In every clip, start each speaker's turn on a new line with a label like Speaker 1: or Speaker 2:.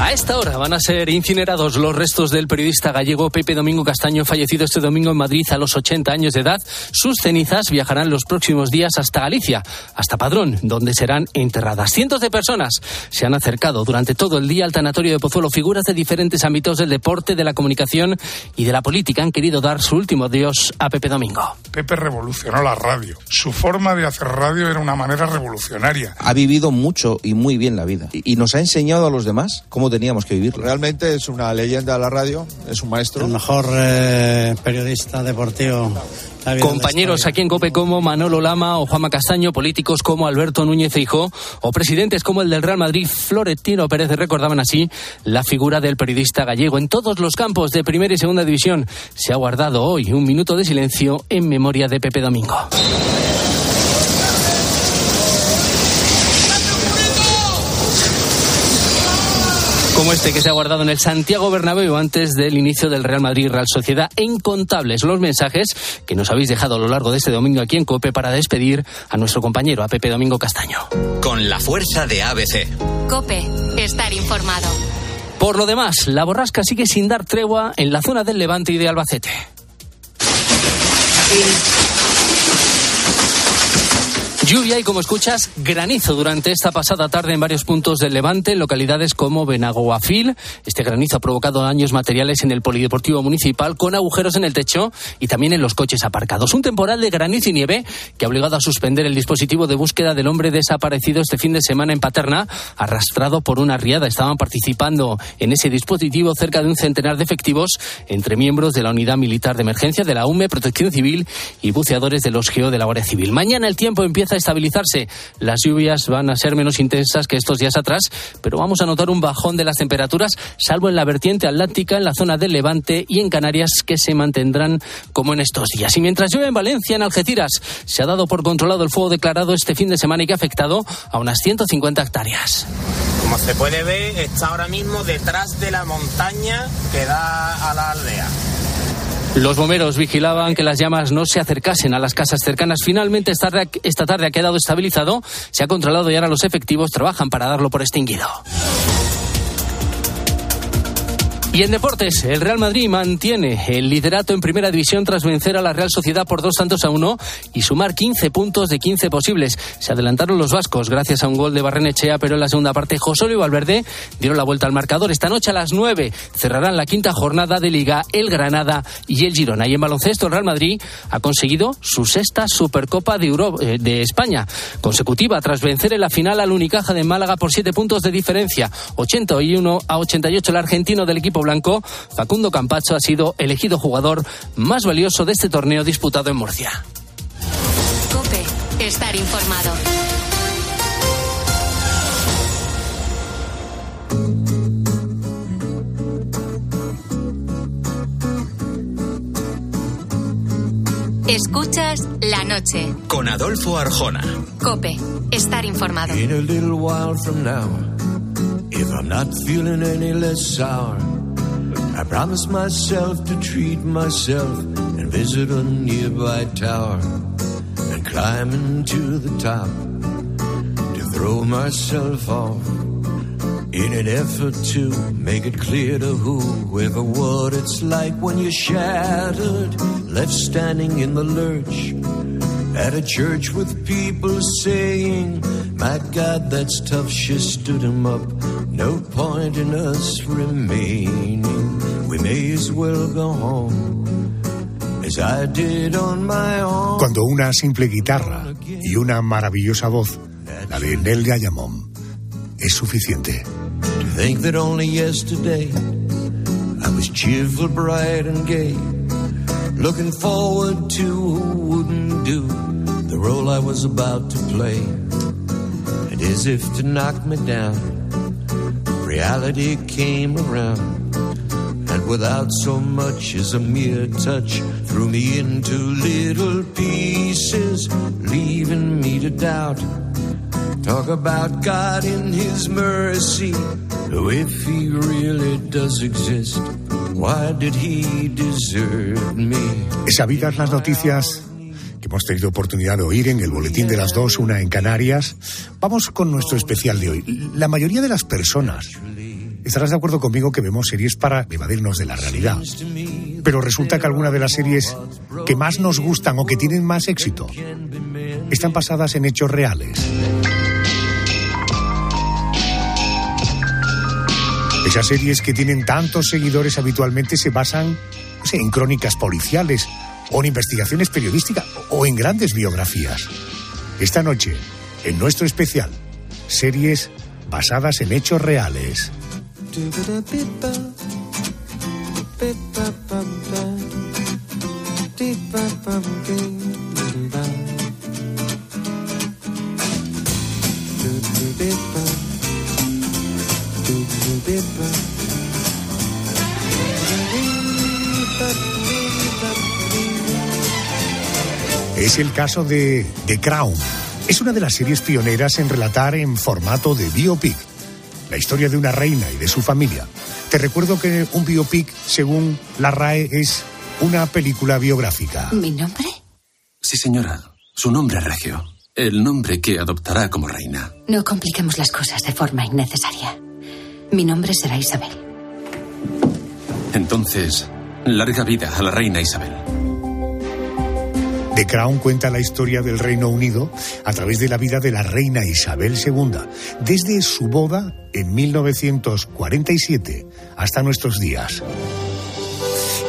Speaker 1: A esta hora van a ser incinerados los restos del periodista gallego Pepe Domingo Castaño, fallecido este domingo en Madrid a los 80 años de edad. Sus cenizas viajarán los próximos días hasta Galicia, hasta Padrón, donde serán enterradas. Cientos de personas se han acercado durante todo el día al tanatorio de Pozuelo. Figuras de diferentes ámbitos del deporte, de la comunicación y de la política han querido dar su último adiós a Pepe Domingo.
Speaker 2: Pepe revolucionó la radio. Su forma de hacer radio era una manera revolucionaria.
Speaker 3: Ha vivido mucho y muy bien la vida y nos ha enseñado a los demás cómo teníamos que vivirlo.
Speaker 4: Realmente es una leyenda de la radio, es un maestro.
Speaker 5: El mejor eh, periodista deportivo.
Speaker 1: Compañeros aquí en COPE como Manolo Lama o Juanma Castaño, políticos como Alberto Núñez Feijó o presidentes como el del Real Madrid, Florentino Pérez, recordaban así la figura del periodista gallego. En todos los campos de primera y segunda división se ha guardado hoy un minuto de silencio en memoria de Pepe Domingo. Este que se ha guardado en el Santiago Bernabéu antes del inicio del Real Madrid Real Sociedad. Incontables los mensajes que nos habéis dejado a lo largo de este domingo aquí en COPE para despedir a nuestro compañero, a Pepe Domingo Castaño.
Speaker 6: Con la fuerza de ABC.
Speaker 7: COPE, estar informado.
Speaker 1: Por lo demás, la borrasca sigue sin dar tregua en la zona del Levante y de Albacete. Lluvia y, como escuchas, granizo durante esta pasada tarde en varios puntos del Levante, en localidades como Benagoafil. Este granizo ha provocado daños materiales en el Polideportivo Municipal con agujeros en el techo y también en los coches aparcados. Un temporal de granizo y nieve que ha obligado a suspender el dispositivo de búsqueda del hombre desaparecido este fin de semana en Paterna, arrastrado por una riada. Estaban participando en ese dispositivo cerca de un centenar de efectivos entre miembros de la Unidad Militar de Emergencia, de la UME, Protección Civil y buceadores de los GEO de la Guardia Civil. Mañana el tiempo empieza a estabilizarse. Las lluvias van a ser menos intensas que estos días atrás, pero vamos a notar un bajón de las temperaturas, salvo en la vertiente atlántica, en la zona del Levante y en Canarias, que se mantendrán como en estos días. Y mientras llueve en Valencia, en Algeciras, se ha dado por controlado el fuego declarado este fin de semana y que ha afectado a unas 150 hectáreas.
Speaker 8: Como se puede ver, está ahora mismo detrás de la montaña que da a la aldea.
Speaker 1: Los bomberos vigilaban que las llamas no se acercasen a las casas cercanas. Finalmente, esta tarde, esta tarde ha quedado estabilizado, se ha controlado y ahora los efectivos trabajan para darlo por extinguido. Y en deportes, el Real Madrid mantiene el liderato en primera división tras vencer a la Real Sociedad por dos tantos a uno y sumar 15 puntos de 15 posibles. Se adelantaron los vascos gracias a un gol de Barrenechea, pero en la segunda parte José y Valverde dieron la vuelta al marcador. Esta noche a las 9 cerrarán la quinta jornada de Liga el Granada y el Girona. Y en baloncesto, el Real Madrid ha conseguido su sexta Supercopa de, eh, de España consecutiva tras vencer en la final al Unicaja de Málaga por siete puntos de diferencia. 81 a 88 el argentino del equipo blanco, Facundo Campacho ha sido elegido jugador más valioso de este torneo disputado en Murcia.
Speaker 7: Cope, estar informado. Escuchas la noche.
Speaker 6: Con Adolfo Arjona.
Speaker 7: Cope, estar informado.
Speaker 9: In a little while from now, if I'm not feeling any less sour, I promised myself to treat myself and visit a nearby tower and climb into the top to throw myself off in an effort to make it clear to whoever what it's like when you're shattered, left standing in the lurch at a church with people saying, My God, that's tough. She stood him up. No point in us remaining. We may as well go home as I did on my own.
Speaker 10: Cuando una simple guitarra y una maravillosa voz, la de Nel Gayamón, es suficiente.
Speaker 9: To think that only yesterday I was cheerful, bright, and gay. Looking forward to who wouldn't do the role I was about to play. And as if to knock me down, reality came around. Without so much as a mere touch, threw me into little pieces, leaving me to doubt. Talk about God in His mercy. If he really does exist, why did he desert me?
Speaker 10: Sabidas las noticias que hemos tenido oportunidad de oír en el boletín de las dos, una en Canarias, vamos con nuestro especial de hoy. La mayoría de las personas estarás de acuerdo conmigo que vemos series para evadirnos de la realidad. Pero resulta que algunas de las series que más nos gustan o que tienen más éxito están basadas en hechos reales. Esas series que tienen tantos seguidores habitualmente se basan en crónicas policiales o en investigaciones periodísticas o en grandes biografías. Esta noche, en nuestro especial, series basadas en hechos reales. Es el caso de The Crown. Es una de las series pioneras en relatar en formato de biopic la historia de una reina y de su familia. Te recuerdo que un biopic, según la RAE, es una película biográfica.
Speaker 11: ¿Mi nombre?
Speaker 12: Sí, señora. Su nombre es Regio. El nombre que adoptará como reina.
Speaker 11: No compliquemos las cosas de forma innecesaria. Mi nombre será Isabel.
Speaker 12: Entonces, larga vida a la reina Isabel.
Speaker 10: The Crown cuenta la historia del Reino Unido a través de la vida de la reina Isabel II, desde su boda en 1947 hasta nuestros días.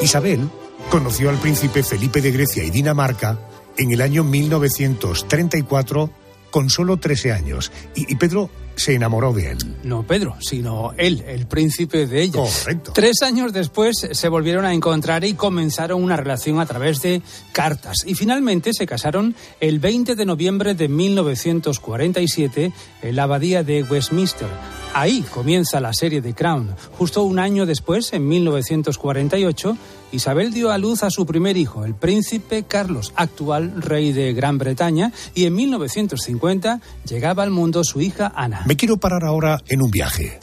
Speaker 10: Isabel conoció al príncipe Felipe de Grecia y Dinamarca en el año 1934 con solo 13 años y, y Pedro se enamoró de él.
Speaker 13: No Pedro, sino él, el príncipe de ella.
Speaker 10: Correcto.
Speaker 13: Tres años después se volvieron a encontrar y comenzaron una relación a través de cartas. Y finalmente se casaron el 20 de noviembre de 1947 en la abadía de Westminster. Ahí comienza la serie de Crown. Justo un año después, en 1948, Isabel dio a luz a su primer hijo, el príncipe Carlos, actual rey de Gran Bretaña, y en 1950 llegaba al mundo su hija Ana.
Speaker 10: Me quiero parar ahora en un viaje.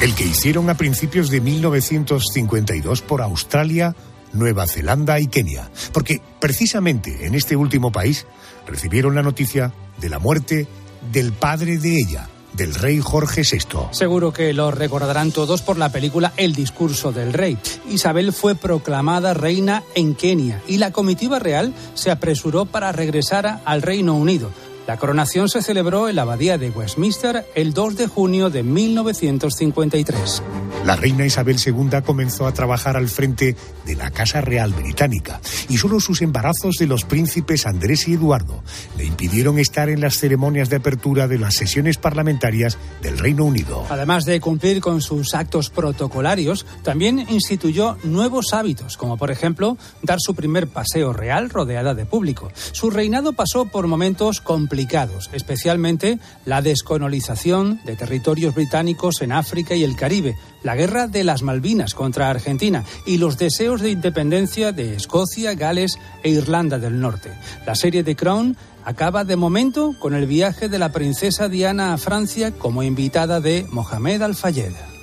Speaker 10: El que hicieron a principios de 1952 por Australia, Nueva Zelanda y Kenia. Porque precisamente en este último país recibieron la noticia de la muerte del padre de ella, del rey Jorge VI.
Speaker 13: Seguro que lo recordarán todos por la película El discurso del rey. Isabel fue proclamada reina en Kenia y la comitiva real se apresuró para regresar al Reino Unido. La coronación se celebró en la abadía de Westminster el 2 de junio de 1953.
Speaker 10: La reina Isabel II comenzó a trabajar al frente de la Casa Real Británica y solo sus embarazos de los príncipes Andrés y Eduardo le impidieron estar en las ceremonias de apertura de las sesiones parlamentarias del Reino Unido.
Speaker 13: Además de cumplir con sus actos protocolarios, también instituyó nuevos hábitos, como por ejemplo dar su primer paseo real rodeada de público. Su reinado pasó por momentos complicados, especialmente la descolonización de territorios británicos en África y el Caribe, la guerra de las Malvinas contra Argentina y los deseos de independencia de Escocia, Gales e Irlanda del Norte. La serie de Crown acaba de momento con el viaje de la princesa Diana a Francia como invitada de Mohamed Al-Fayed.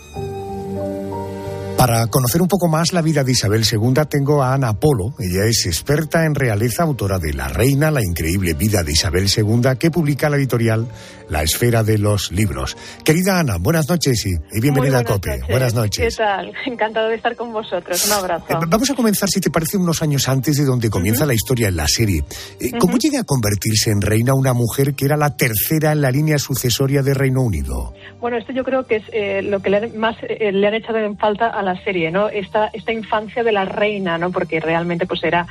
Speaker 10: Para conocer un poco más la vida de Isabel II tengo a Ana Polo. Ella es experta en realeza, autora de La Reina, la increíble vida de Isabel II, que publica la editorial La Esfera de los Libros. Querida Ana, buenas noches y, y bienvenida a COPE.
Speaker 14: noches.
Speaker 10: Buenas noches.
Speaker 14: ¿Qué tal? Encantado de estar con vosotros. Un abrazo.
Speaker 10: Eh, Vamos a comenzar, si te parece, unos años antes de donde comienza la historia en la serie. Eh, ¿Cómo llega a convertirse en reina una mujer que era la tercera en la línea sucesoria de Reino Unido?
Speaker 14: Bueno, esto yo creo que es eh, lo que le han, más le han echado en falta a la serie, ¿no? Esta, esta infancia de la reina, ¿no? Porque realmente, pues era,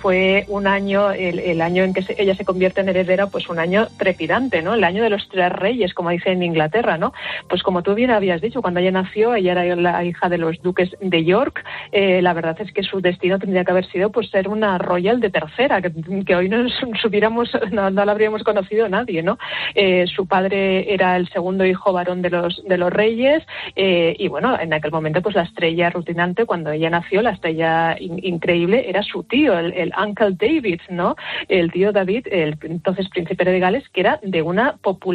Speaker 14: fue un año, el, el año en que se- ella se convierte en heredera, pues un año trepidante, ¿no? El año de los tres reyes, como dicen en Inglaterra, ¿no? Pues como tú bien habías dicho, cuando ella nació, ella era la hija de los duques de York. eh, la verdad es que su destino tendría que haber sido, pues, ser una royal de tercera, que, hoy no nos hubiéramos, no, no la habríamos conocido nadie, ¿no? Eh, su padre era el segundo hijo varón de los de los reyes eh, y bueno, en aquel momento pues las estrella rutinante cuando ella nació, la estrella increíble era su tío, el, Uncle David, ¿no? El tío David, el entonces príncipe de Gales, que era de una popularidad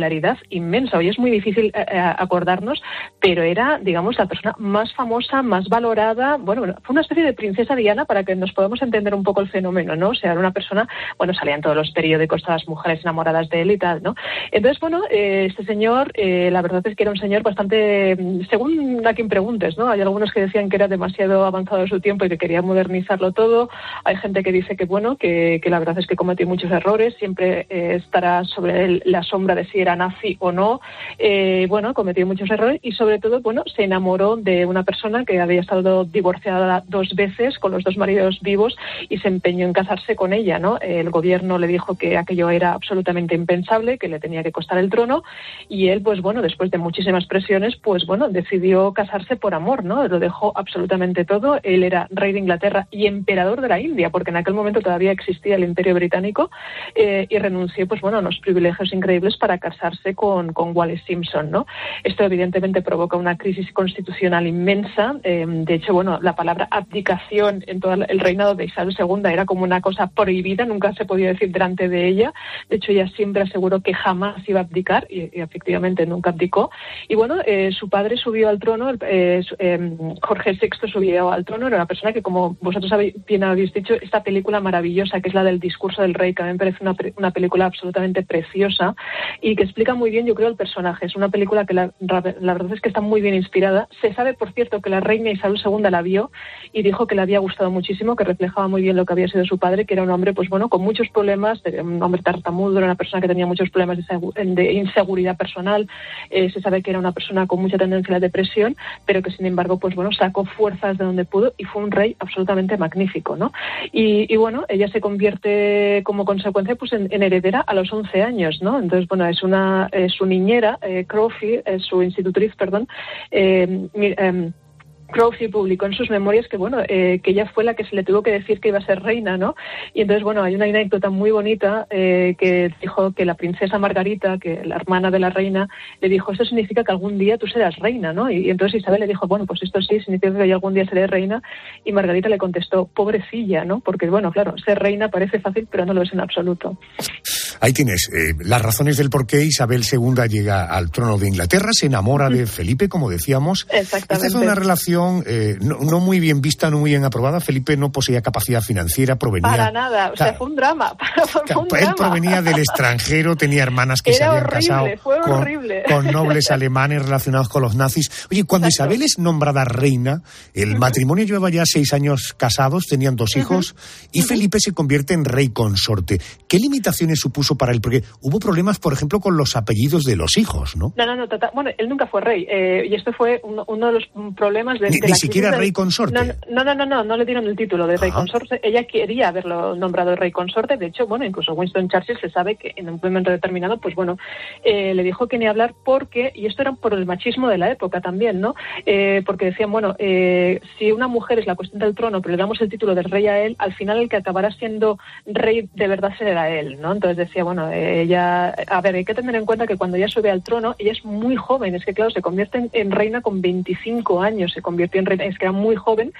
Speaker 14: inmensa. Hoy es muy difícil eh, eh, acordarnos, pero era, digamos, la persona más famosa, más valorada. Bueno, fue una especie de princesa Diana para que nos podamos entender un poco el fenómeno, ¿no? O sea, era una persona, bueno, salían todos los periódicos, todas las mujeres enamoradas de él y tal, ¿no? Entonces, bueno, eh, este señor, la verdad es que era un señor bastante, según a quien preguntes, ¿no? Hay algunos que decían que era demasiado avanzado de su tiempo y que quería modernizarlo todo. Hay gente que dice que, bueno, que, la verdad es que cometió muchos errores, siempre estará sobre él la sombra de si era nazi o no. Eh, bueno, cometió muchos errores y sobre todo, bueno, se enamoró de una persona que había estado divorciada dos veces con los dos maridos vivos y se empeñó en casarse con ella, ¿no? El gobierno le dijo que aquello era absolutamente impensable, que le tenía que costar el trono y él, pues bueno, después de muchísimas presiones, pues bueno, decidió casarse por amor, ¿no? Lo dejó absolutamente todo. Él era rey de Inglaterra y emperador de la India, porque en aquel momento todavía existía el Imperio Británico eh, y renunció, pues bueno, a unos privilegios increíbles para casarse con, con Wallace Simpson, ¿no? Esto evidentemente provoca una crisis constitucional inmensa. Eh, de hecho, bueno, la palabra abdicación en todo el reinado de Isabel II era como una cosa prohibida, nunca se podía decir delante de ella. De hecho, ella siempre aseguró que jamás iba a abdicar y, efectivamente nunca abdicó. Y bueno, eh, su padre subió al trono, eh, Jorge VI subió al trono, era una persona que, como vosotros bien habéis dicho, esta película maravillosa que es la del discurso del rey, que a mí me parece una, una película absolutamente preciosa, y que explica muy bien, yo creo, el personaje. Es una película que la, verdad es que está muy bien inspirada. Se sabe, por cierto, que la reina Isabel II la vio y dijo que le había gustado muchísimo, que reflejaba muy bien lo que había sido su padre, que era un hombre, pues bueno, con muchos problemas, un hombre tartamudo, era una persona que tenía muchos problemas de, inseguridad personal. Eh, se sabe que era una persona con mucha tendencia a la depresión, pero que sin embargo, pues bueno, sacó fuerzas de donde pudo y fue un rey absolutamente magnífico, ¿no? Y, bueno, ella se convierte como consecuencia pues en, heredera a los 11 años, ¿no? Entonces, bueno, es una su niñera, eh, su institutriz, perdón, Crowley publicó en sus memorias que bueno eh, que ella fue la que se le tuvo que decir que iba a ser reina, ¿no? Y entonces bueno hay una anécdota muy bonita eh, que dijo que la princesa Margarita, que la hermana de la reina, le dijo esto significa que algún día tú serás reina, ¿no? Y, entonces Isabel le dijo bueno pues esto sí significa que yo algún día seré reina y Margarita le contestó pobrecilla, ¿no? Porque bueno claro ser reina parece fácil pero no lo es en absoluto.
Speaker 10: Ahí tienes eh, las razones del por qué Isabel II llega al trono de Inglaterra, se enamora de Felipe, como decíamos.
Speaker 14: Exactamente.
Speaker 10: Esta es una relación eh, no, muy bien vista, no muy bien aprobada. Felipe no poseía capacidad financiera, provenía...
Speaker 14: Para nada, o sea, fue un drama.
Speaker 10: él provenía del extranjero, tenía hermanas que se habían casado con, nobles alemanes relacionados con los nazis. Oye, cuando Isabel es nombrada reina, el matrimonio llevaba ya seis años casados, tenían dos hijos, y Felipe se convierte en rey consorte. ¿Qué limitaciones supuso para él? Porque hubo problemas, por ejemplo, con los apellidos de los hijos, ¿no?
Speaker 14: No, no, no. Bueno, él nunca fue rey. Eh, y esto fue uno, de los problemas de,
Speaker 10: ni, siquiera rey consorte.
Speaker 14: No, no, no, no, no, le dieron el título de rey consorte. Ella quería haberlo nombrado rey consorte. De hecho, bueno, incluso Winston Churchill se sabe que en un momento determinado, pues bueno, eh, le dijo que ni hablar porque, y esto era por el machismo de la época también, ¿no? Eh, porque decían, bueno, si una mujer es la cuestión del trono, pero le damos el título de rey a él, al final el que acabará siendo rey de verdad será él, ¿no? Entonces decía, bueno, ella, a ver, hay que tener en cuenta que cuando ella sube al trono, ella es muy joven, es que claro, se convierte en, reina con 25 años, se convirtió en reina, es que era muy joven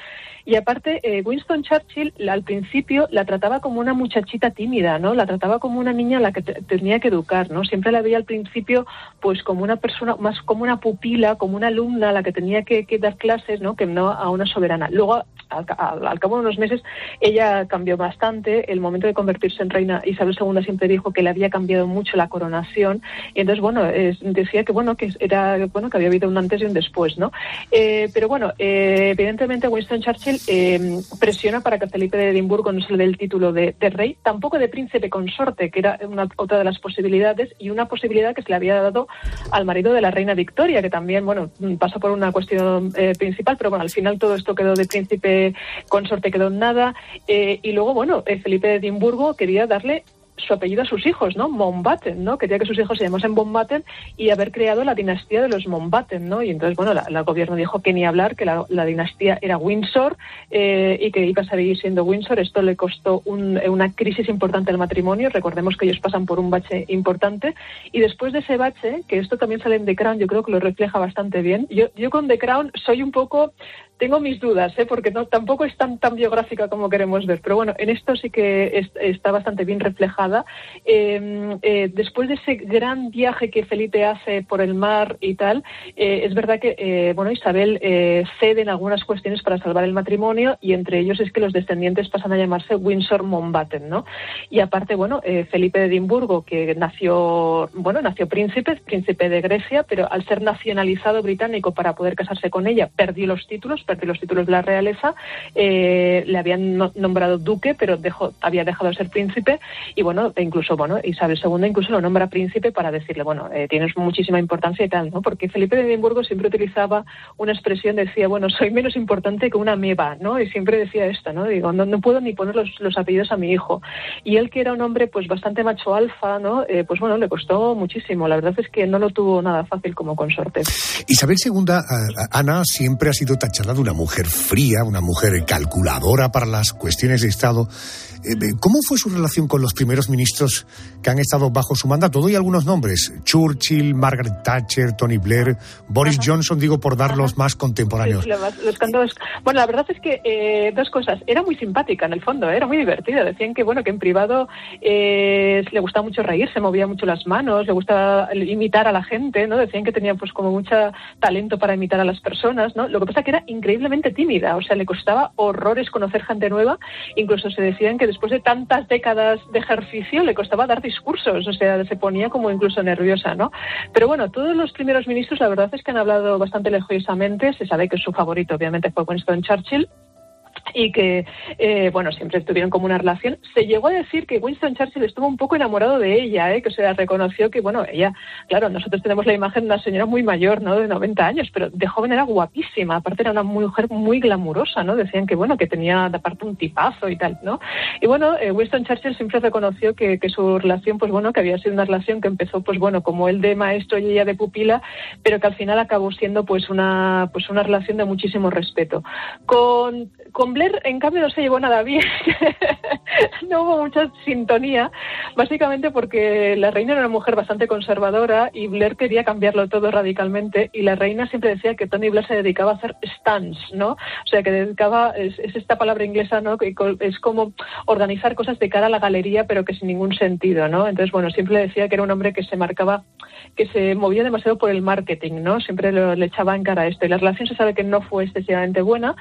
Speaker 14: y aparte, eh, Winston Churchill al principio la trataba como una muchachita tímida, ¿no? La trataba como una niña a la que tenía que educar, ¿no? Siempre la veía al principio, pues como una persona, más como una pupila, como una alumna a la que tenía que, dar clases, ¿no? Que no a una soberana. Luego, al, cabo de unos meses, ella cambió bastante. El momento de convertirse en reina, Isabel II siempre dijo que le había cambiado mucho la coronación. Y entonces, bueno, decía que, bueno, que era, bueno, que había habido un antes y un después, ¿no? Eh, pero bueno, eh, evidentemente Winston Churchill eh, presiona para que Felipe de Edimburgo no se le dé el título de, rey, tampoco de príncipe consorte, que era una, otra de las posibilidades, y una posibilidad que se le había dado al marido de la reina Victoria, que también, bueno, pasó por una cuestión eh, principal, pero bueno, al final todo esto quedó de príncipe consorte, quedó en nada. Eh, y luego, bueno, Felipe de Edimburgo quería darle su apellido a sus hijos, ¿no? Mountbatten, ¿no? Quería que sus hijos se llamasen Mountbatten y haber creado la dinastía de los Mountbatten, ¿no? Y entonces, bueno, el gobierno dijo que ni hablar, que la, dinastía era Windsor eh, y que iba a seguir siendo Windsor. Esto le costó una crisis importante al matrimonio. Recordemos que ellos pasan por un bache importante. Y después de ese bache, que esto también sale en The Crown, yo creo que lo refleja bastante bien. Yo con The Crown soy un poco tengo mis dudas, ¿eh? porque tampoco es tan, biográfica como queremos ver. Pero bueno, en esto sí que está bastante bien reflejada. Em, eh, después de ese gran viaje que Felipe hace por el mar y tal, eh, es verdad que eh, bueno, Isabel cede en algunas cuestiones para salvar el matrimonio y entre ellos es que los descendientes pasan a llamarse Windsor Mountbatten, ¿no? Y aparte, bueno, Felipe de Edimburgo, que nació, bueno, nació príncipe, príncipe de Grecia, pero al ser nacionalizado británico para poder casarse con ella, perdió los títulos, perdió los títulos de la realeza, le habían nombrado duque, pero dejó, había dejado de ser príncipe y bueno, incluso, bueno, Isabel II incluso lo nombra príncipe para decirle, bueno, eh, tienes muchísima importancia y tal, ¿no? Porque Felipe de Edimburgo siempre utilizaba una expresión, decía, bueno, soy menos importante que una meba, ¿no? Y siempre decía esto, ¿no? Digo, no, puedo ni poner los, los, apellidos a mi hijo. Y él, que era un hombre, pues, bastante macho alfa, ¿no? Eh, pues, bueno, le costó muchísimo. La verdad es que no lo tuvo nada fácil como consorte.
Speaker 10: Isabel II, Ana, siempre ha sido tachada una mujer fría, una mujer calculadora para las cuestiones de Estado. Eh, ¿Cómo fue su relación con los primeros ministros que han estado bajo su mandato? Doy algunos nombres. Churchill, Margaret Thatcher, Tony Blair, Boris Johnson, digo por dar los más contemporáneos.
Speaker 14: bueno, la verdad es que eh, dos cosas. Era muy simpática en el fondo, ¿eh? era muy divertida. Decían que, bueno, que en privado le gustaba mucho reírse, movía mucho las manos, le gustaba imitar a la gente, ¿no? Decían que tenía pues como mucho talento para imitar a las personas, ¿no? Lo que pasa es que era increíblemente tímida, o sea, le costaba horrores conocer gente nueva. Incluso se decían que después de tantas décadas de ejercicio le costaba dar discursos, o sea, se ponía como incluso nerviosa, ¿no? Pero bueno, todos los primeros ministros la verdad es que han hablado bastante elogiosamente, se sabe que su favorito obviamente fue Winston Churchill, y que, eh, bueno, siempre tuvieron como una relación. Se llegó a decir que Winston Churchill estuvo un poco enamorado de ella, ¿eh? que se reconoció que, bueno, ella, claro, nosotros tenemos la imagen de una señora muy mayor, ¿no? De 90 años, pero de joven era guapísima, aparte era una mujer muy glamurosa, ¿no? Decían que, bueno, que tenía aparte un tipazo y tal, ¿no? Y bueno, eh, Winston Churchill siempre reconoció que, que su relación, pues bueno, que había sido una relación que empezó, pues bueno, como él de maestro y ella de pupila, pero que al final acabó siendo, pues una, pues una relación de muchísimo respeto. Con, con Blair, en cambio, no se llevó nada bien. no hubo mucha sintonía, básicamente porque la reina era una mujer bastante conservadora y Blair quería cambiarlo todo radicalmente y la reina siempre decía que Tony Blair se dedicaba a hacer stands, ¿no? O sea, que dedicaba, es, esta palabra inglesa, ¿no? Que es como organizar cosas de cara a la galería, pero que sin ningún sentido, ¿no? Entonces, bueno, siempre decía que era un hombre que se marcaba, que se movía demasiado por el marketing, ¿no? Siempre le echaba en cara esto y la relación se sabe que no fue excesivamente buena.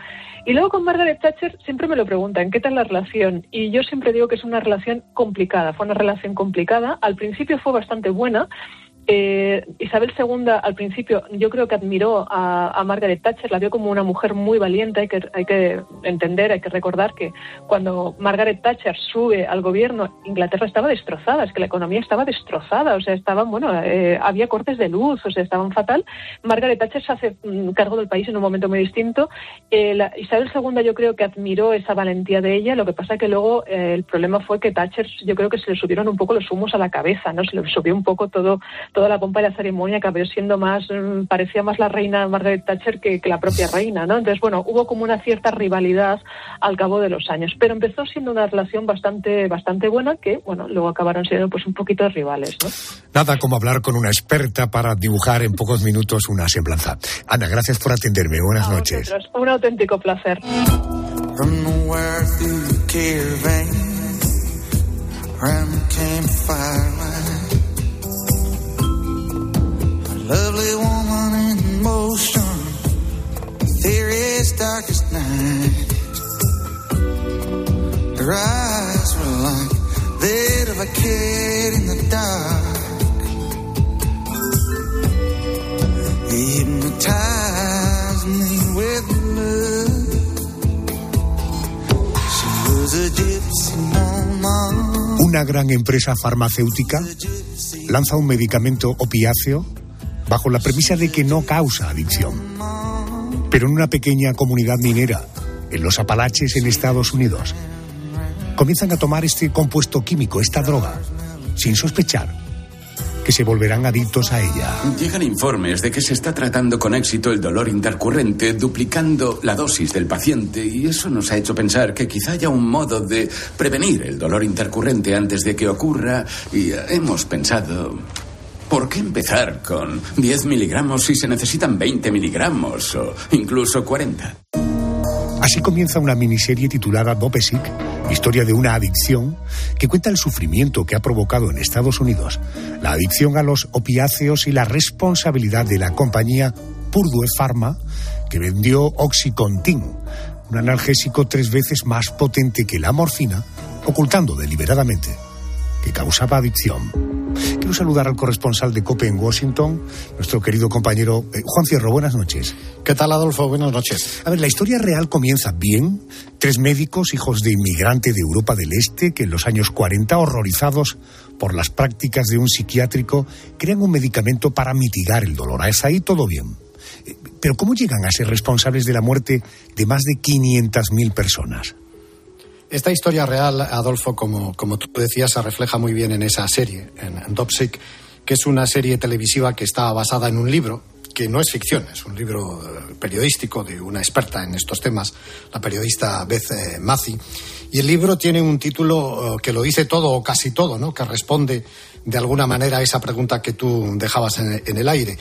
Speaker 14: Y luego con Margaret Thatcher siempre me lo preguntan, ¿qué tal la relación? Y yo siempre digo que es una relación complicada, fue una relación complicada. Al principio fue bastante buena, eh, Isabel II al principio yo creo que admiró a, Margaret Thatcher, la vio como una mujer muy valiente, hay que, hay que entender, hay que recordar que cuando Margaret Thatcher sube al gobierno, Inglaterra estaba destrozada, es que la economía estaba destrozada, o sea, estaban, bueno, eh, había cortes de luz, o sea, estaban fatal. Margaret Thatcher se hace mm, cargo del país en un momento muy distinto. Eh, Isabel II yo creo que admiró esa valentía de ella, lo que pasa que luego el problema fue que Thatcher yo creo que se le subieron un poco los humos a la cabeza, ¿no? Se le subió un poco todo toda la pompa de la ceremonia acabó siendo más, mm, parecía más la reina Margaret Thatcher que, la propia reina, ¿no? Entonces, bueno, hubo como una cierta rivalidad al cabo de los años, pero empezó siendo una relación bastante, bastante buena que, bueno, luego acabaron siendo pues un poquito rivales, ¿no?
Speaker 10: Nada como hablar con una experta para dibujar en pocos minutos una semblanza. Ana, gracias por atenderme. Buenas noches.
Speaker 14: Un auténtico placer. Lovely woman in motion, theory's darkest night. Her eyes were like that of a kid in the dark. Hypnotized me with love. She was a gypsy mama. Una gran empresa farmacéutica lanza un medicamento opiáceo bajo la premisa de que no causa adicción. Pero en una pequeña comunidad minera, en los Apalaches, en Estados Unidos, comienzan a tomar este compuesto químico, esta droga, sin sospechar que se volverán adictos a ella.
Speaker 12: Llegan informes de que se está tratando con éxito el dolor intercurrente, duplicando la dosis del paciente, y eso nos ha hecho pensar que quizá haya un modo de prevenir el dolor intercurrente antes de que ocurra, y hemos pensado ¿Por qué empezar con 10 miligramos si se necesitan 20 miligramos o incluso 40?
Speaker 10: Así comienza una miniserie titulada Dopesic, historia de una adicción que cuenta el sufrimiento que ha provocado en Estados Unidos la adicción a los opiáceos y la responsabilidad de la compañía Purdue Pharma que vendió Oxycontin, un analgésico tres veces más potente que la morfina, ocultando deliberadamente que causaba adicción. Quiero saludar al corresponsal de COPE en Washington, nuestro querido compañero eh, Juan Cierro. Buenas noches.
Speaker 15: ¿Qué tal, Adolfo? Buenas noches.
Speaker 10: A ver, la historia real comienza bien. Tres médicos, hijos de inmigrante de Europa del Este, que en los años 40, horrorizados por las prácticas de un psiquiátrico, crean un medicamento para mitigar el dolor. Hasta ahí todo bien. Eh, pero ¿cómo llegan a ser responsables de la muerte de más de 500.000 personas?
Speaker 15: Esta historia real, Adolfo, como, como tú decías, se refleja muy bien en esa serie, en, en que es una serie televisiva que está basada en un libro que no es ficción, es un libro eh, periodístico de una experta en estos temas, la periodista Beth eh, Macy. Y el libro tiene un título eh, que lo dice todo o casi todo, ¿no? que responde de alguna manera a esa pregunta que tú dejabas en, el aire.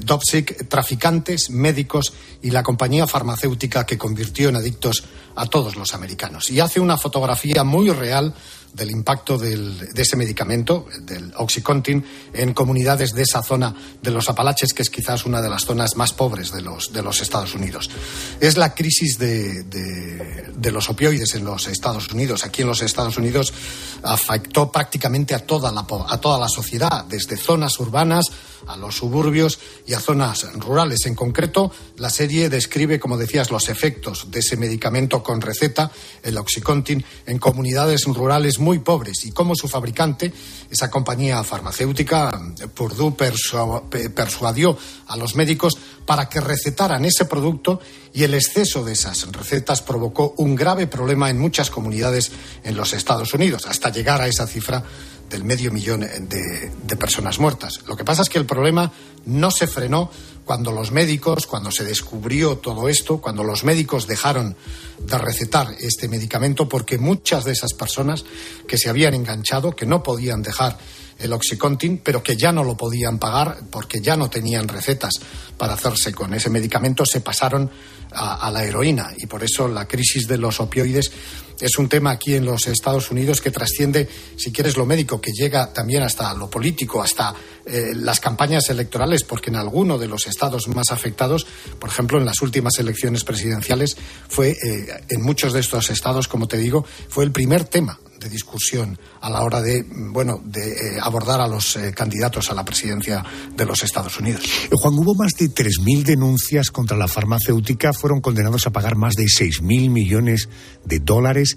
Speaker 15: Dopsic, traficantes, médicos y la compañía farmacéutica que convirtió en adictos a todos los americanos. Y hace una fotografía muy real del impacto del, de ese medicamento, del Oxycontin, en comunidades de esa zona de los Apalaches, que es quizás una de las zonas más pobres de los, de los Estados Unidos. Es la crisis de, de, de los opioides en los Estados Unidos. Aquí en los Estados Unidos afectó prácticamente a toda la, a toda la sociedad, desde zonas urbanas a los suburbios y a zonas rurales. En concreto, la serie describe, como decías, los efectos de ese medicamento con receta, el Oxycontin, en comunidades rurales muy pobres y cómo su fabricante, esa compañía farmacéutica, Purdue, persuadió a los médicos para que recetaran ese producto y el exceso de esas recetas provocó un grave problema en muchas comunidades en los Estados Unidos, hasta llegar a esa cifra del medio millón de, personas muertas. Lo que pasa es que el problema no se frenó cuando los médicos, cuando se descubrió todo esto, cuando los médicos dejaron de recetar este medicamento, porque muchas de esas personas que se habían enganchado, que no podían dejar el Oxycontin, pero que ya no lo podían pagar porque ya no tenían recetas para hacerse con ese medicamento, se pasaron a, la heroína. Y por eso la crisis de los opioides es un tema aquí en los Estados Unidos que trasciende, si quieres, lo médico, que llega también hasta lo político, hasta eh, las campañas electorales, porque en alguno de los estados más afectados, por ejemplo, en las últimas elecciones presidenciales, fue, eh, en muchos de estos estados, como te digo, fue el primer tema de discusión a la hora de, bueno, de eh, abordar a los eh, candidatos a la presidencia de los Estados Unidos.
Speaker 10: Juan, hubo más de 3.000 denuncias contra la farmacéutica, fueron condenados a pagar más de 6.000 millones de dólares.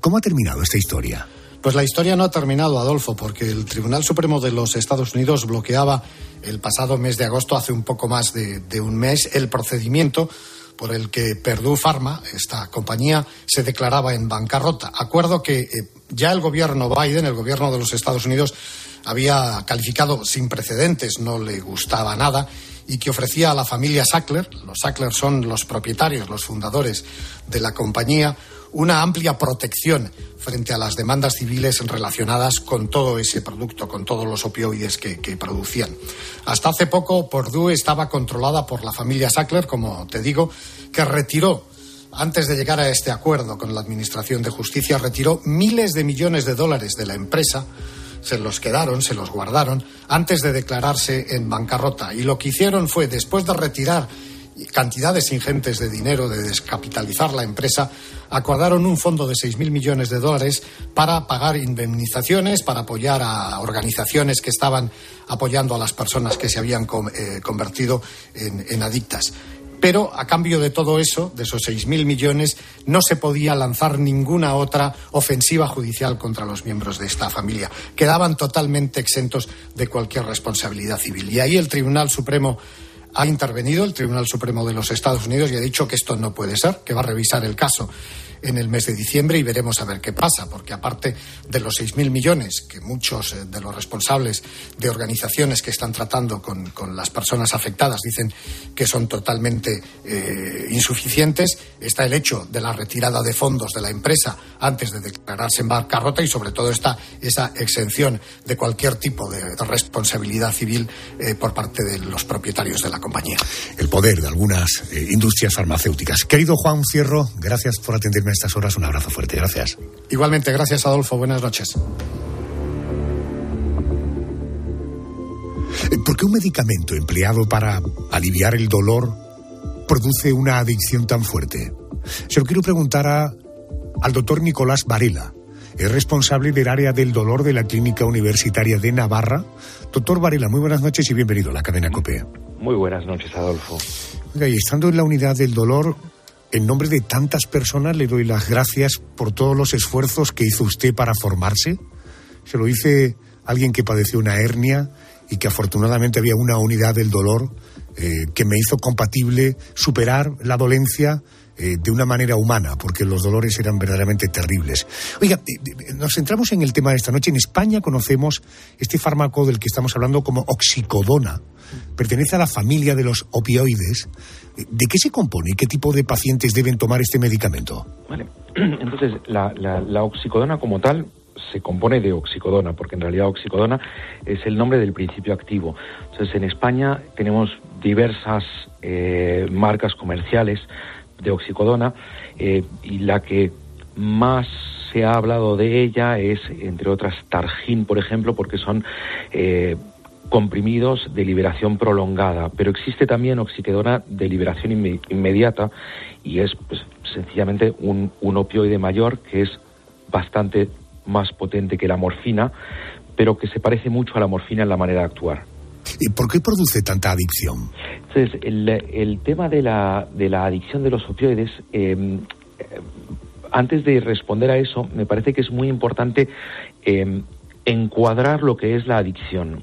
Speaker 10: ¿Cómo ha terminado esta historia?
Speaker 15: Pues la historia no ha terminado, Adolfo, porque el Tribunal Supremo de los Estados Unidos bloqueaba el pasado mes de agosto, hace un poco más de, de un mes, el procedimiento por el que Purdue Pharma, esta compañía, se declaraba en bancarrota. Acuerdo que eh, ya el gobierno Biden, el gobierno de los Estados Unidos, había calificado sin precedentes, no le gustaba nada, y que ofrecía a la familia Sackler, los Sackler son los propietarios, los fundadores de la compañía, una amplia protección frente a las demandas civiles relacionadas con todo ese producto, con todos los opioides que, producían. Hasta hace poco, Purdue estaba controlada por la familia Sackler, como te digo, que retiró, antes de llegar a este acuerdo con la Administración de Justicia, retiró miles de millones de dólares de la empresa se los quedaron, se los guardaron, antes de declararse en bancarrota. Y lo que hicieron fue, después de retirar cantidades ingentes de dinero, de descapitalizar la empresa, acordaron un fondo de 6.000 millones de dólares para pagar indemnizaciones, para apoyar a organizaciones que estaban apoyando a las personas que se habían eh, convertido en, adictas. Pero a cambio de todo eso, de esos 6.000 millones, no se podía lanzar ninguna otra ofensiva judicial contra los miembros de esta familia. Quedaban totalmente exentos de cualquier responsabilidad civil. Y ahí el Tribunal Supremo ha intervenido el Tribunal Supremo de los Estados Unidos y ha dicho que esto no puede ser, que va a revisar el caso en el mes de diciembre y veremos a ver qué pasa, porque aparte de los 6.000 millones que muchos de los responsables de organizaciones que están tratando con, con las personas afectadas dicen que son totalmente eh, insuficientes, está el hecho de la retirada de fondos de la empresa antes de declararse en bancarrota y sobre todo está esa exención de cualquier tipo de, de responsabilidad civil eh, por parte de los propietarios de la compañía.
Speaker 10: El poder de algunas eh, industrias farmacéuticas. Querido Juan Fierro, gracias por atenderme a estas horas. Un abrazo fuerte. Gracias.
Speaker 15: Igualmente, gracias Adolfo. Buenas noches.
Speaker 10: Eh, ¿Por qué un medicamento empleado para aliviar el dolor produce una adicción tan fuerte? Se lo quiero preguntar a, al doctor Nicolás Varela. Es responsable del área del dolor de la Clínica Universitaria de Navarra. Doctor Varela, muy buenas noches y bienvenido a la cadena COPE.
Speaker 16: Muy buenas noches, Adolfo.
Speaker 10: Oiga, y estando en la unidad del dolor, en nombre de tantas personas le doy las gracias por todos los esfuerzos que hizo usted para formarse. Se lo dice alguien que padeció una hernia y que afortunadamente había una unidad del dolor eh, que me hizo compatible superar la dolencia eh, de una manera humana, porque los dolores eran verdaderamente terribles. Oiga, eh, eh, nos centramos en el tema de esta noche. En España conocemos este fármaco del que estamos hablando como oxicodona. Pertenece a la familia de los opioides. ¿De qué se compone qué tipo de pacientes deben tomar este medicamento?
Speaker 16: Vale. Entonces, la, oxicodona como tal se compone de oxicodona, porque en realidad oxicodona es el nombre del principio activo. Entonces, en España tenemos diversas marcas comerciales de oxicodona eh, y la que más se ha hablado de ella es, entre otras, Targin, por ejemplo, porque son eh, comprimidos de liberación prolongada, pero existe también oxicodona de liberación inme inmediata y es pues, sencillamente un, un opioide mayor que es bastante más potente que la morfina, pero que se parece mucho a la morfina en la manera de actuar.
Speaker 10: ¿Y por qué produce tanta adicción?
Speaker 16: Entonces, el, tema de la, de la adicción de los opioides, eh, antes de responder a eso, me parece que es muy importante eh, encuadrar lo que es la adicción.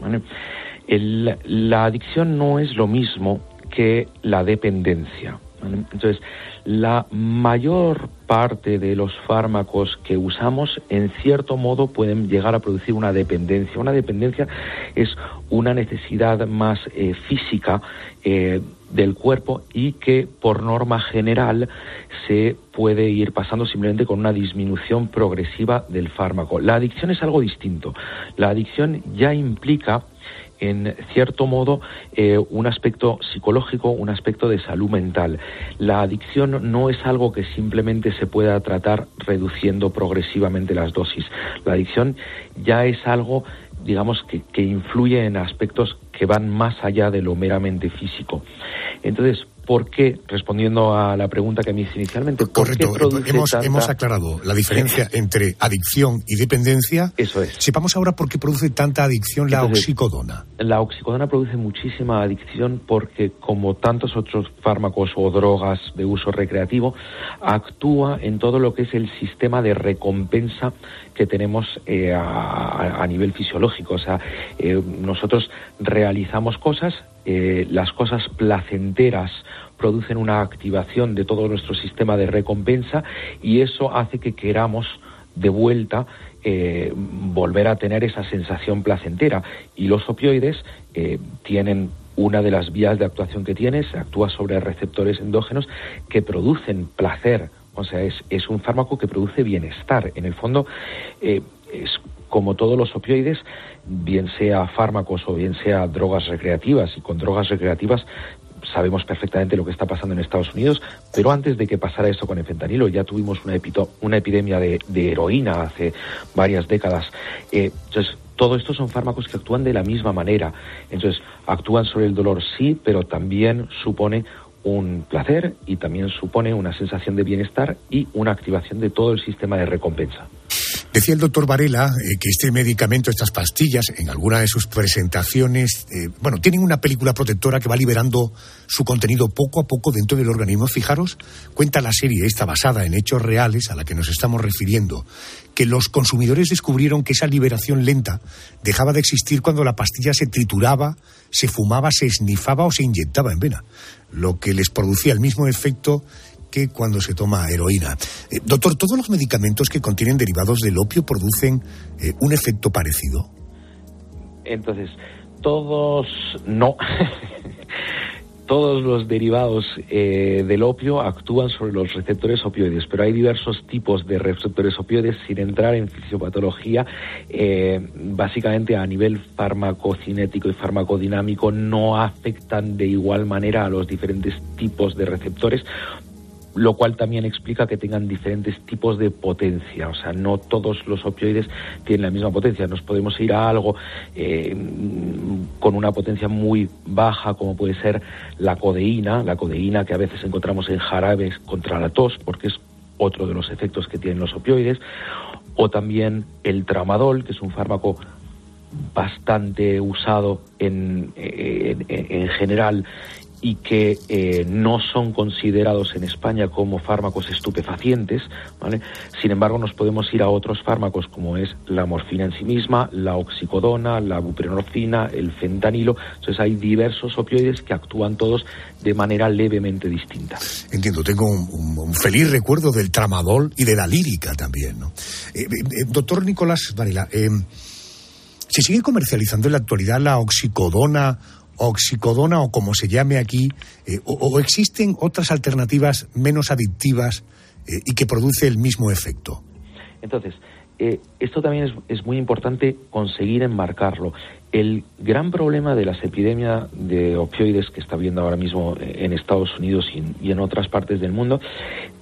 Speaker 16: la adicción no es lo mismo que la dependencia. Entonces, la mayor parte de los fármacos que usamos, en cierto modo, pueden llegar a producir una dependencia. Una dependencia es una necesidad más eh, física eh, del cuerpo y que, por norma general, se puede ir pasando simplemente con una disminución progresiva del fármaco. La adicción es algo distinto. La adicción ya implica en cierto modo eh, un aspecto psicológico, un aspecto de salud mental. La adicción no es algo que simplemente se pueda tratar reduciendo progresivamente las dosis. La adicción ya es algo digamos que, que influye en aspectos que van más allá de lo meramente físico. Entonces, ¿por qué, respondiendo a la pregunta que me hice inicialmente, ¿por
Speaker 10: Correcto,
Speaker 16: qué
Speaker 10: hemos,
Speaker 16: tanta-
Speaker 10: hemos aclarado la diferencia entre adicción y dependencia.
Speaker 16: Eso es.
Speaker 10: Sepamos ahora por qué produce tanta adicción la oxicodona.
Speaker 16: La oxicodona produce muchísima adicción porque, como tantos otros fármacos o drogas de uso recreativo, actúa en todo lo que es el sistema de recompensa que tenemos eh, a, a nivel fisiológico. O sea, eh, nosotros realizamos cosas, eh, las cosas placenteras producen una activación de todo nuestro sistema de recompensa y eso hace que queramos de vuelta eh, volver a tener esa sensación placentera. Y los opioides eh, tienen una de las vías de actuación que tiene, se actúa sobre receptores endógenos que producen placer. O sea, es, es un fármaco que produce bienestar. En el fondo, es como todos los opioides, bien sea fármacos o bien sea drogas recreativas, y con drogas recreativas sabemos perfectamente lo que está pasando en Estados Unidos, pero antes de que pasara esto con el fentanilo, ya tuvimos una, epito- una epidemia de, heroína hace varias décadas. Eh, entonces, todo esto son fármacos que actúan de la misma manera. Entonces, actúan sobre el dolor, sí, pero también supone un placer y también supone una sensación de bienestar y una activación de todo el sistema de recompensa.
Speaker 10: Decía el doctor Varela eh, que este medicamento, estas pastillas, en alguna de sus presentaciones, eh, bueno, tienen una película protectora que va liberando su contenido poco a poco dentro del organismo. Fijaros, cuenta la serie esta basada en hechos reales a la que nos estamos refiriendo, que los consumidores descubrieron que esa liberación lenta dejaba de existir cuando la pastilla se trituraba, se fumaba, se esnifaba o se inyectaba en vena, lo que les producía el mismo efecto que cuando se toma heroína. Eh, doctor, ¿todos los medicamentos que contienen derivados del opio producen eh, un efecto parecido?
Speaker 16: Entonces, todos no. todos los derivados eh, del opio actúan sobre los receptores opioides, pero hay diversos tipos de receptores opioides sin entrar en fisiopatología. básicamente a nivel farmacocinético y farmacodinámico no afectan de igual manera a los diferentes tipos de receptores lo cual también explica que tengan diferentes tipos de potencia. O sea, no todos los opioides tienen la misma potencia. Nos podemos ir a algo eh, con una potencia muy baja, como puede ser la codeína, la codeína que a veces encontramos en jarabes contra la tos, porque es otro de los efectos que tienen los opioides, o también el tramadol, que es un fármaco bastante usado en, en general y que eh, no son considerados en España como fármacos estupefacientes, ¿vale? Sin embargo, nos podemos ir a otros fármacos como es la morfina en sí misma, la oxicodona, la buprenorfina, el fentanilo. Entonces hay diversos opioides que actúan todos de manera levemente distinta.
Speaker 10: Entiendo, tengo un, feliz recuerdo del tramadol y de la lírica también, ¿no? Eh, eh, doctor Nicolás Varela, ¿se sigue comercializando en la actualidad la oxicodona oxicodona o como se llame aquí, eh, o, existen otras alternativas menos adictivas eh, y que produce el mismo efecto?
Speaker 16: Entonces, eh, esto también es, muy importante conseguir enmarcarlo. El gran problema de las epidemias de opioides que está habiendo ahora mismo en Estados Unidos y en otras partes del mundo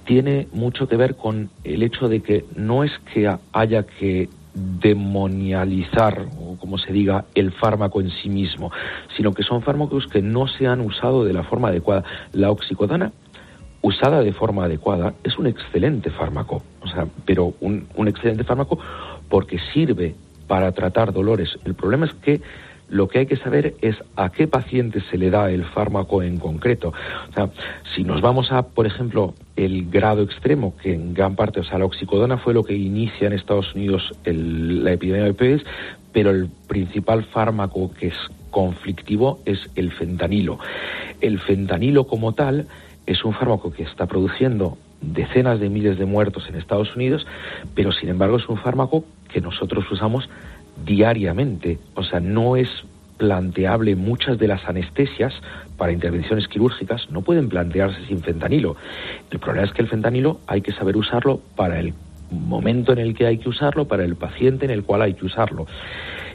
Speaker 16: tiene mucho que ver con el hecho de que no es que haya que demonializar, o como se diga, el fármaco en sí mismo, sino que son fármacos que no se han usado de la forma adecuada. La oxicodona, usada de forma adecuada, es un excelente fármaco, o sea, pero un, un excelente fármaco porque sirve para tratar dolores. El problema es que lo que hay que saber es a qué paciente se le da el fármaco en concreto. O sea, si nos vamos a, por ejemplo, el grado extremo, que en gran parte, o sea, la oxicodona fue lo que inicia en Estados Unidos el, la epidemia de opioides, pero el principal fármaco que es conflictivo es el fentanilo. El fentanilo como tal es un fármaco que está produciendo decenas de miles de muertos en Estados Unidos, pero sin embargo es un fármaco que nosotros usamos diariamente. O sea, no es planteable muchas de las anestesias para intervenciones quirúrgicas no pueden plantearse sin fentanilo. El problema es que el fentanilo hay que saber usarlo para el momento en el que hay que usarlo, para el paciente en el cual hay que usarlo.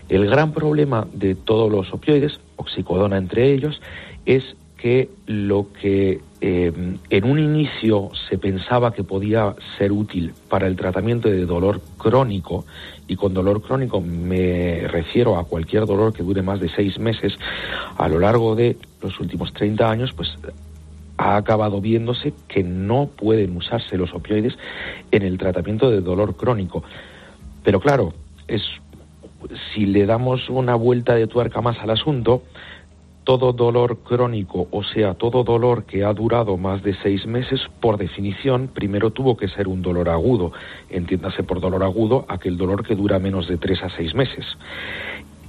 Speaker 16: El gran problema de todos los opioides, oxicodona entre ellos, es que lo que eh, en un inicio se pensaba que podía ser útil para el tratamiento de dolor crónico, y con dolor crónico me refiero a cualquier dolor que dure más de seis meses, a lo largo de los últimos 30 años, pues ha acabado viéndose que no pueden usarse los opioides en el tratamiento de dolor crónico. Pero claro, es si le damos una vuelta de tuerca más al asunto, todo dolor crónico, o sea, todo dolor que ha durado más de seis meses, por definición, primero tuvo que ser un dolor agudo. Entiéndase por dolor agudo aquel dolor que dura menos de tres a seis meses.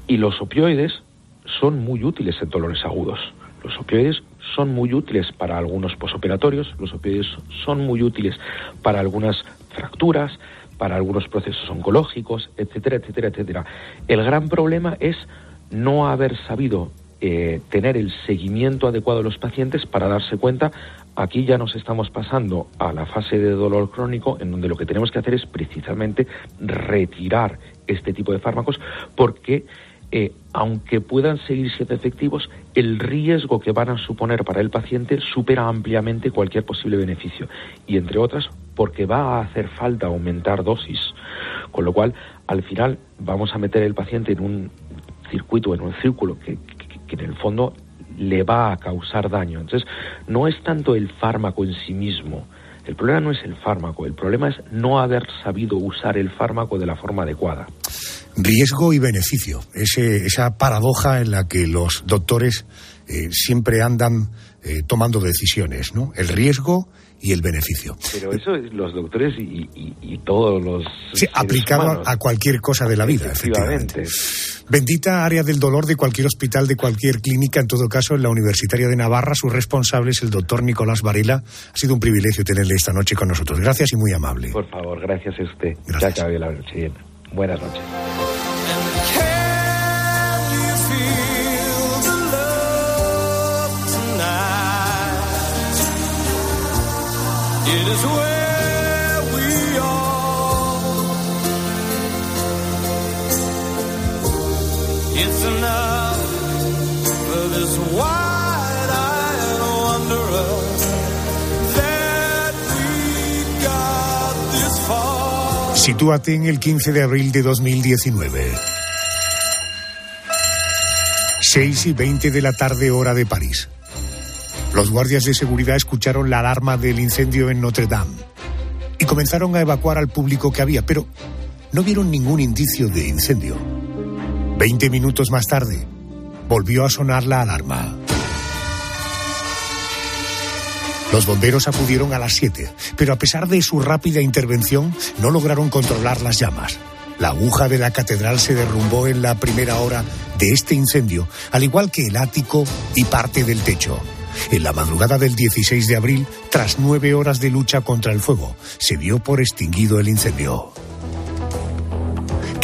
Speaker 16: Y los opioides son muy útiles en dolores agudos. Los opioides son muy útiles para algunos posoperatorios, los opioides son muy útiles para algunas fracturas, para algunos procesos oncológicos, etcétera, etcétera, etcétera. El gran problema es no haber sabido eh, tener el seguimiento adecuado de los pacientes para darse cuenta, aquí ya nos estamos pasando a la fase de dolor crónico, en donde lo que tenemos que hacer es precisamente retirar este tipo de fármacos, porque eh, aunque puedan seguir siendo efectivos, el riesgo que van a suponer para el paciente supera ampliamente cualquier posible beneficio. Y entre otras, porque va a hacer falta aumentar dosis. Con lo cual, al final, vamos a meter el paciente en un circuito, en un círculo que, que en el fondo le va a causar daño. Entonces, no es tanto el fármaco en sí mismo. El problema no es el fármaco, el problema es no haber sabido usar el fármaco de la forma adecuada.
Speaker 10: Riesgo y beneficio, Ese, esa paradoja en la que los doctores eh, siempre andan eh, tomando decisiones, ¿no? El riesgo y el beneficio.
Speaker 16: Pero eso es los doctores y, y, y todos los.
Speaker 10: Sí, aplicado humanos. a cualquier cosa de la vida, efectivamente. Bendita área del dolor de cualquier hospital, de cualquier clínica, en todo caso, en la Universitaria de Navarra. Su responsable es el doctor Nicolás Varela. Ha sido un privilegio tenerle esta noche con nosotros. Gracias y muy amable.
Speaker 16: Por favor, gracias a usted. Gracias. Acabé la noche. Buenas noches.
Speaker 9: It. It's that.
Speaker 10: Sitúate en el 15 de abril de 2019. 6 y 20 de la tarde hora de París. Los guardias de seguridad escucharon la alarma del incendio en Notre Dame y comenzaron a evacuar al público que había, pero no vieron ningún indicio de incendio. Veinte minutos más tarde, volvió a sonar la alarma. Los bomberos acudieron a las 7, pero a pesar de su rápida intervención, no lograron controlar las llamas. La aguja de la catedral se derrumbó en la primera hora de este incendio, al igual que el ático y parte del techo. En la madrugada del 16 de abril, tras nueve horas de lucha contra el fuego, se dio por extinguido el incendio.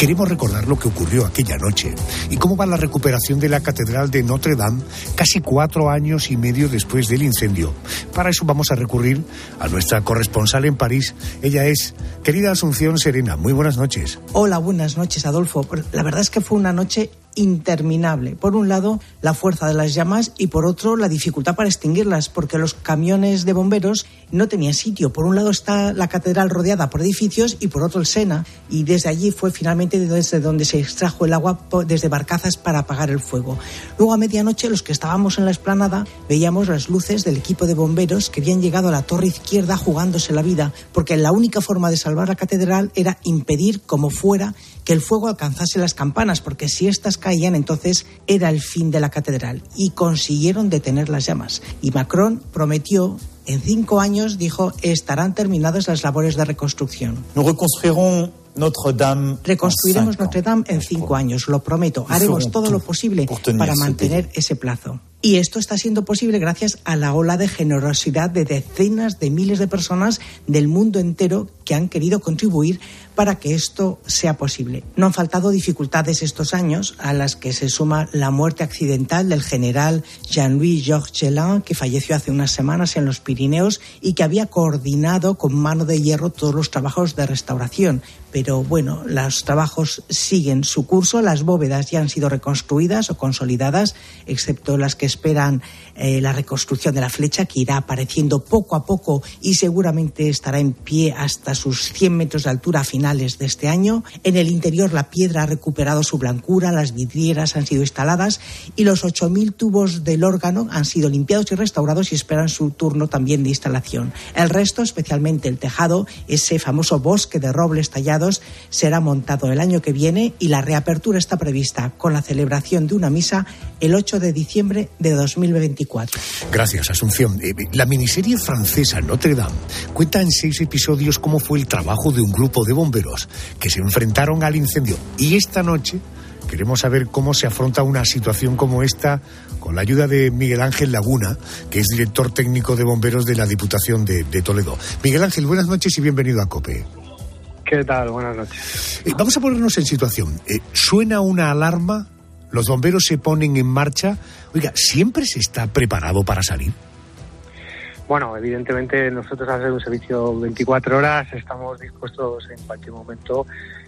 Speaker 10: Queremos recordar lo que ocurrió aquella noche y cómo va la recuperación de la Catedral de Notre Dame casi cuatro años y medio después del incendio. Para eso vamos a recurrir a nuestra corresponsal en París. Ella es querida Asunción Serena. Muy buenas noches.
Speaker 17: Hola, buenas noches, Adolfo. La verdad es que fue una noche interminable. Por un lado, la fuerza de las llamas y por otro, la dificultad para extinguirlas, porque los camiones de bomberos no tenían sitio. Por un lado está la catedral rodeada por edificios y por otro el Sena. Y desde allí fue finalmente desde donde se extrajo el agua desde barcazas para apagar el fuego. Luego a medianoche los que estábamos en la esplanada veíamos las luces del equipo de bomberos que habían llegado a la torre izquierda jugándose la vida, porque la única forma de salvar la catedral era impedir como fuera que el fuego alcanzase las campanas, porque si éstas caían entonces era el fin de la catedral y consiguieron detener las llamas. Y Macron prometió en cinco años, dijo, estarán terminadas las labores de reconstrucción.
Speaker 18: Reconstruirons Notre-Dame.
Speaker 17: Reconstruiremos Notre Dame en cinco años, lo prometo. Haremos todo lo posible para mantener ese plazo. Y esto está siendo posible gracias a la ola de generosidad de decenas de miles de personas del mundo entero que han querido contribuir para que esto sea posible. No han faltado dificultades estos años, a las que se suma la muerte accidental del general Jean-Louis Georges Chelin, que falleció hace unas semanas en los Pirineos y que había coordinado con mano de hierro todos los trabajos de restauración. Pero bueno, los trabajos siguen su curso, las bóvedas ya han sido reconstruidas o consolidadas, excepto las que esperan eh, la reconstrucción de la flecha, que irá apareciendo poco a poco y seguramente estará en pie hasta sus 100 metros de altura a finales de este año. En el interior la piedra ha recuperado su blancura, las vidrieras han sido instaladas y los 8.000 tubos del órgano han sido limpiados y restaurados y esperan su turno también de instalación. El resto, especialmente el tejado, ese famoso bosque de robles tallados, será montado el año que viene y la reapertura está prevista con la celebración de una misa el 8 de diciembre de 2024.
Speaker 10: Gracias, Asunción. Eh, La miniserie francesa Notre Dame cuenta en seis episodios cómo fue el trabajo de un grupo de bomberos que se enfrentaron al incendio. Y esta noche queremos saber cómo se afronta una situación como esta con la ayuda de Miguel Ángel Laguna, que es director técnico de bomberos de la Diputación de, de Toledo. Miguel Ángel, buenas noches y bienvenido a COPE.
Speaker 19: ¿Qué tal? Buenas noches.
Speaker 10: Eh, vamos a ponernos en situación. Eh, suena una alarma, los bomberos se ponen en marcha. Oiga, ¿siempre se está preparado para salir?
Speaker 19: Bueno, evidentemente nosotros al hacer un servicio 24 horas estamos dispuestos en cualquier momento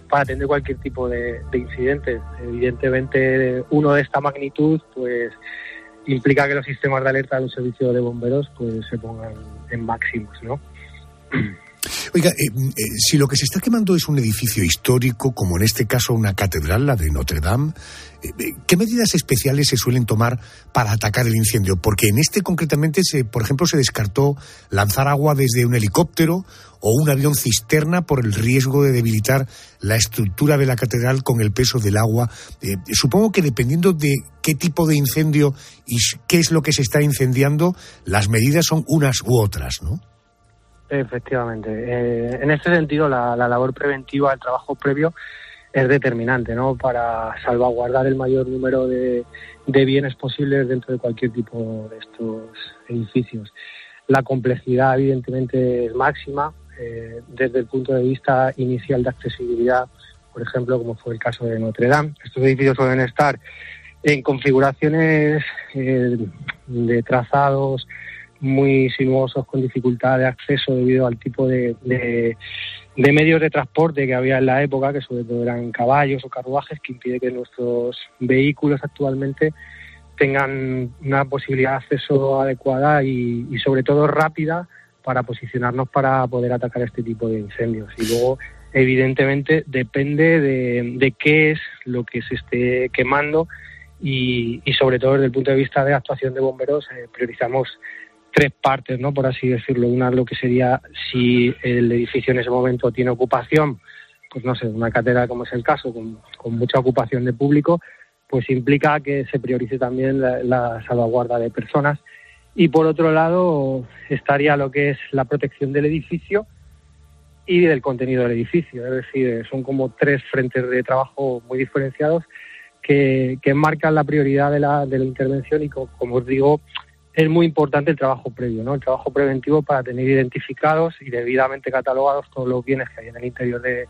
Speaker 19: para atender cualquier tipo de, de incidente. Evidentemente uno de esta magnitud pues implica que los sistemas de alerta de un servicio de bomberos pues se pongan en máximos, ¿no?
Speaker 10: Oiga, eh, eh, si lo que se está quemando es un edificio histórico, como en este caso una catedral, la de Notre Dame, eh, ¿qué medidas especiales se suelen tomar para atacar el incendio? Porque en este concretamente, se, por ejemplo, se descartó lanzar agua desde un helicóptero o un avión cisterna por el riesgo de debilitar la estructura de la catedral con el peso del agua. Supongo que dependiendo de qué tipo de incendio y qué es lo que se está incendiando, las medidas son unas u otras, ¿no?
Speaker 19: Efectivamente. Eh, en este sentido, la, la, labor preventiva, el trabajo previo, es determinante ¿no? para salvaguardar el mayor número de, de, bienes posibles dentro de cualquier tipo de estos edificios. La complejidad, evidentemente, es máxima eh, desde el punto de vista inicial de accesibilidad, por ejemplo, como fue el caso de Notre Dame. Estos edificios suelen estar en configuraciones eh, de trazados muy sinuosos con dificultad de acceso debido al tipo de, de, medios de transporte que había en la época, que sobre todo eran caballos o carruajes, que impide que nuestros vehículos actualmente tengan una posibilidad de acceso adecuada y, sobre todo rápida para posicionarnos para poder atacar este tipo de incendios. Y luego, evidentemente, depende de, qué es lo que se esté quemando y, y, sobre todo desde el punto de vista de actuación de bomberos eh, priorizamos tres partes, ¿no? Por así decirlo. Una lo que sería si el edificio en ese momento tiene ocupación, pues no sé, una cátedra como es el caso, con, mucha ocupación de público, pues implica que se priorice también la, salvaguarda de personas. Y por otro lado estaría lo que es la protección del edificio y del contenido del edificio. Es decir, son como tres frentes de trabajo muy diferenciados que, que marcan la prioridad de la, de la intervención y, como os digo, es muy importante el trabajo previo, ¿no? El trabajo preventivo para tener identificados y debidamente catalogados todos los bienes que hay en el interior del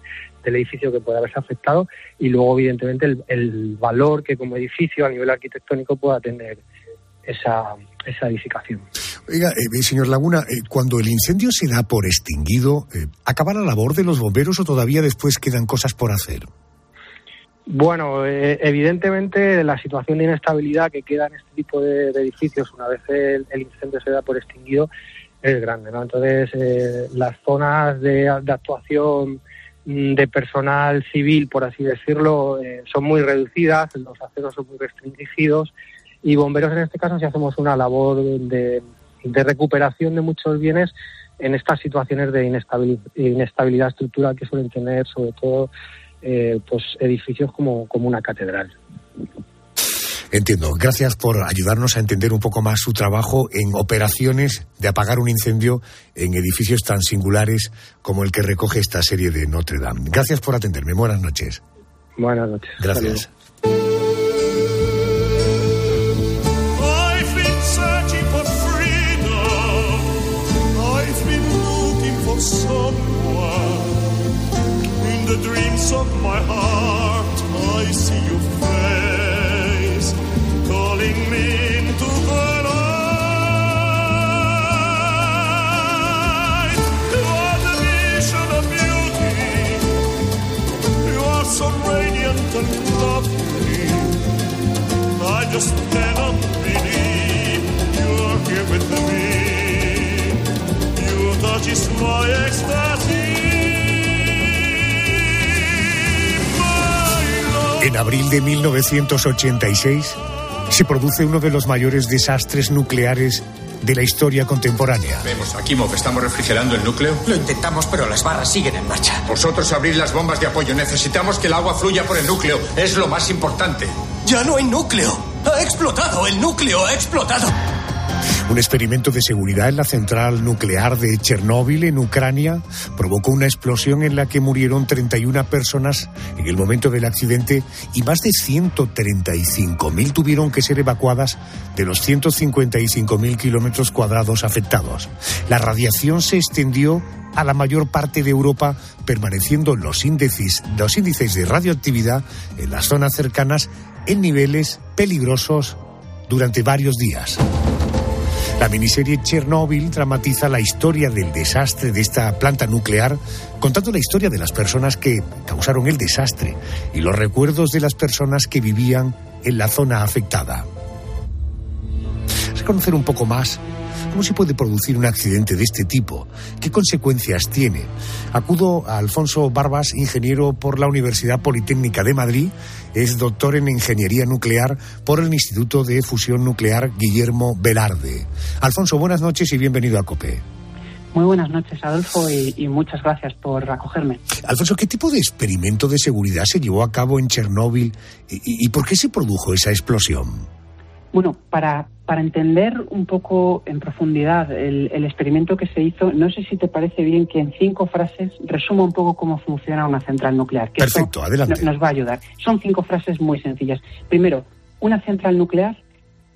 Speaker 19: edificio que pueda haberse afectado y luego, evidentemente, el, valor que como edificio a nivel arquitectónico pueda tener esa, esa edificación.
Speaker 10: Oiga, eh, señor Laguna, eh, cuando el incendio se da por extinguido, eh, ¿acaba la labor de los bomberos o todavía después quedan cosas por hacer?
Speaker 19: Bueno, eh, evidentemente la situación de inestabilidad que queda en este tipo de, edificios una vez el, incendio se da por extinguido es grande, ¿no? Entonces, eh, las zonas de, actuación mm, de personal civil, por así decirlo, eh, son muy reducidas, los aceros son muy restringidos y bomberos en este caso si hacemos una labor de, recuperación de muchos bienes en estas situaciones de inestabilidad estructural que suelen tener sobre todo eh, pues edificios como, como una catedral.
Speaker 10: Entiendo. Gracias por ayudarnos a entender un poco más su trabajo en operaciones de apagar un incendio en edificios tan singulares como el que recoge esta serie de Notre Dame. Gracias por atenderme. Buenas noches.
Speaker 19: Buenas noches.
Speaker 10: Gracias.
Speaker 9: Of my heart, I see your face calling me into the light. You are the vision of beauty. You are so radiant and lovely. I just cannot believe you are here with me. Your touch is my ecstasy.
Speaker 10: En abril de 1986 se produce uno de los mayores desastres nucleares de la historia contemporánea.
Speaker 20: Vemos, Akimov, ¿estamos refrigerando el núcleo?
Speaker 21: Lo intentamos, pero las barras siguen en marcha.
Speaker 20: Vosotros abrir las bombas de apoyo. Necesitamos que el agua fluya por el núcleo. Es lo más importante.
Speaker 21: Ya no hay núcleo. Ha explotado. El núcleo ha explotado.
Speaker 10: Un experimento de seguridad en la central nuclear de Chernóbil, en Ucrania, provocó una explosión en la que murieron 31 personas en el momento del accidente y más de 135.000 tuvieron que ser evacuadas de los 155.000 kilómetros cuadrados afectados. La radiación se extendió a la mayor parte de Europa, permaneciendo los índices, los índices de radioactividad en las zonas cercanas en niveles peligrosos durante varios días. La miniserie Chernobyl dramatiza la historia del desastre de esta planta nuclear, contando la historia de las personas que causaron el desastre y los recuerdos de las personas que vivían en la zona afectada. Reconocer un poco más ¿Cómo se puede producir un accidente de este tipo? ¿Qué consecuencias tiene? Acudo a Alfonso Barbas, ingeniero por la Universidad Politécnica de Madrid, es doctor en Ingeniería Nuclear por el Instituto de Fusión Nuclear Guillermo Velarde. Alfonso, buenas noches y bienvenido a COPE.
Speaker 22: Muy buenas noches, Adolfo, y, muchas gracias por acogerme.
Speaker 10: Alfonso, ¿qué tipo de experimento de seguridad se llevó a cabo en Chernóbil y por qué se produjo esa explosión?
Speaker 22: Bueno, para, para entender un poco en profundidad el, experimento que se hizo, no sé si te parece bien que en cinco frases resuma un poco cómo funciona una central nuclear.
Speaker 10: Perfecto, adelante.
Speaker 22: Nos va a ayudar. Son cinco frases muy sencillas. Primero, una central nuclear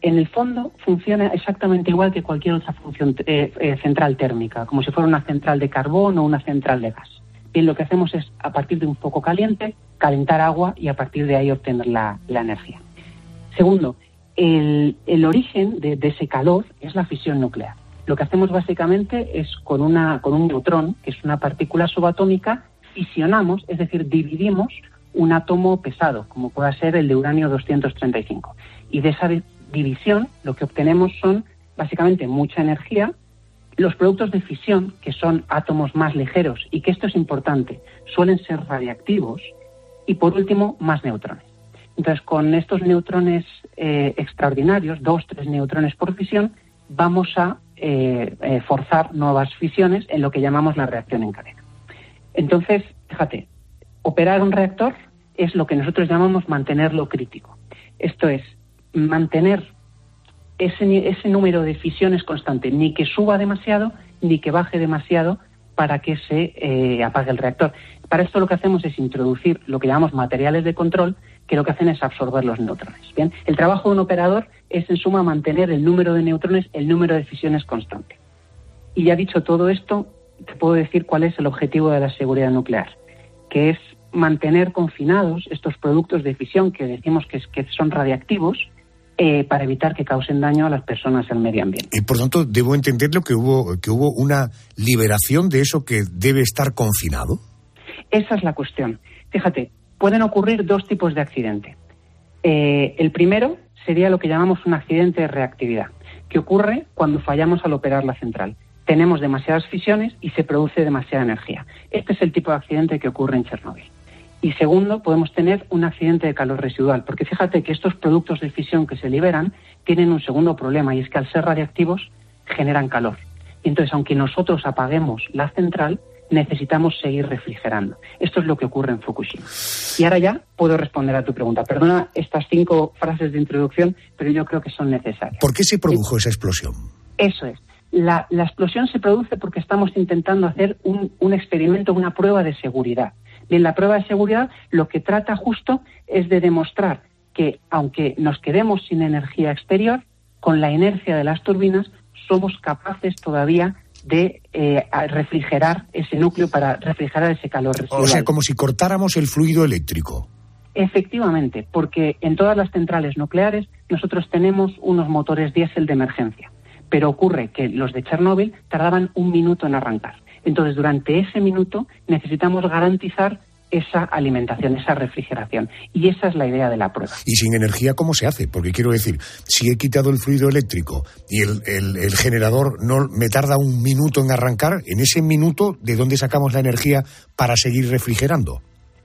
Speaker 22: en el fondo funciona exactamente igual que cualquier otra función, eh, eh, central térmica, como si fuera una central de carbón o una central de gas. Bien, lo que hacemos es, a partir de un foco caliente, calentar agua y a partir de ahí obtener la energía. Segundo, el, origen de, ese calor es la fisión nuclear. Lo que hacemos básicamente es con, una, con un neutrón, que es una partícula subatómica, fisionamos, es decir, dividimos un átomo pesado, como pueda ser el de uranio 235. Y de esa división lo que obtenemos son básicamente mucha energía, los productos de fisión, que son átomos más ligeros y que esto es importante, suelen ser radiactivos, y por último, más neutrones. Entonces, con estos neutrones eh, extraordinarios, dos, tres neutrones por fisión, vamos a eh, eh, forzar nuevas fisiones en lo que llamamos la reacción en cadena. Entonces, fíjate, operar un reactor es lo que nosotros llamamos mantenerlo crítico. Esto es, mantener ese, ese número de fisiones constante, ni que suba demasiado ni que baje demasiado para que se eh, apague el reactor. Para esto lo que hacemos es introducir lo que llamamos materiales de control, que lo que hacen es absorber los neutrones. Bien, el trabajo de un operador es en suma mantener el número de neutrones, el número de fisiones constante. Y ya dicho todo esto, te puedo decir cuál es el objetivo de la seguridad nuclear, que es mantener confinados estos productos de fisión que decimos que, que son radiactivos eh, para evitar que causen daño a las personas y al medio ambiente.
Speaker 10: Y por tanto, debo entenderlo que hubo, que hubo una liberación de eso que debe estar confinado.
Speaker 22: Esa es la cuestión. Fíjate, pueden ocurrir dos tipos de accidente. Eh, el primero sería lo que llamamos un accidente de reactividad, que ocurre cuando fallamos al operar la central. Tenemos demasiadas fisiones y se produce demasiada energía. Este es el tipo de accidente que ocurre en Chernóbil. Y segundo, podemos tener un accidente de calor residual, porque fíjate que estos productos de fisión que se liberan tienen un segundo problema y es que al ser radiactivos generan calor. Entonces, aunque nosotros apaguemos la central, necesitamos seguir refrigerando. Esto es lo que ocurre en Fukushima. Y ahora ya puedo responder a tu pregunta. Perdona estas cinco frases de introducción, pero yo creo que son necesarias.
Speaker 10: ¿Por qué se produjo esa explosión?
Speaker 22: Eso es. La, explosión se produce porque estamos intentando hacer un, un experimento, una prueba de seguridad. Bien, la prueba de seguridad lo que trata justo es de demostrar que aunque nos quedemos sin energía exterior, con la inercia de las turbinas somos capaces todavía de eh, refrigerar ese núcleo para refrigerar ese calor residual.
Speaker 10: O sea, como si cortáramos el fluido eléctrico.
Speaker 22: Efectivamente, porque en todas las centrales nucleares nosotros tenemos unos motores diésel de emergencia, pero ocurre que los de Chernóbil tardaban un minuto en arrancar. Entonces, durante ese minuto necesitamos garantizar esa alimentación, esa refrigeración. Y esa es la idea de la prueba.
Speaker 10: ¿Y sin energía cómo se hace? Porque quiero decir, si he quitado el fluido eléctrico y el, generador no me tarda un minuto en arrancar, en ese minuto, ¿de dónde sacamos la energía para seguir refrigerando?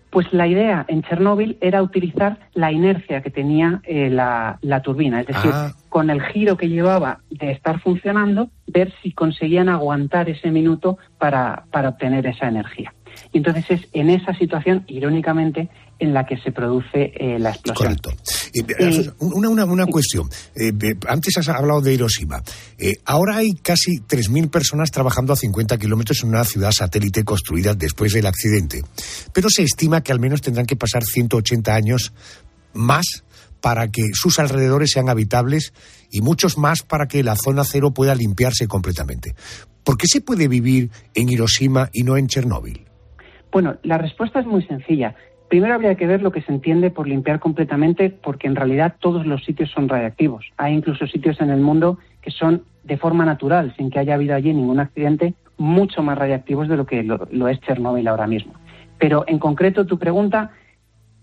Speaker 22: Pues la idea en Chernóbil era utilizar la inercia que tenía eh, la, turbina, es decir, ah. con el giro que llevaba de estar funcionando, ver si conseguían aguantar ese minuto para, para obtener esa energía. Entonces es en esa situación, irónicamente, en la que se produce eh, la explosión.
Speaker 10: Correcto. Eh, una, una, una cuestión. Eh, antes has hablado de Hiroshima. ahora hay casi 3.000 personas trabajando a 50 kilómetros en una ciudad satélite construida después del accidente. Pero se estima que al menos tendrán que pasar 180 años más para que sus alrededores sean habitables y muchos más para que la zona cero pueda limpiarse completamente. ¿Por qué se puede vivir en Hiroshima y no en Chernóbil?
Speaker 22: Bueno, la respuesta es muy sencilla. Primero habría que ver lo que se entiende por limpiar completamente, porque en realidad todos los sitios son radiactivos. Hay incluso sitios en el mundo que son de forma natural, sin que haya habido allí ningún accidente, mucho más radiactivos de lo que lo, es Chernóbil ahora mismo. Pero en concreto tu pregunta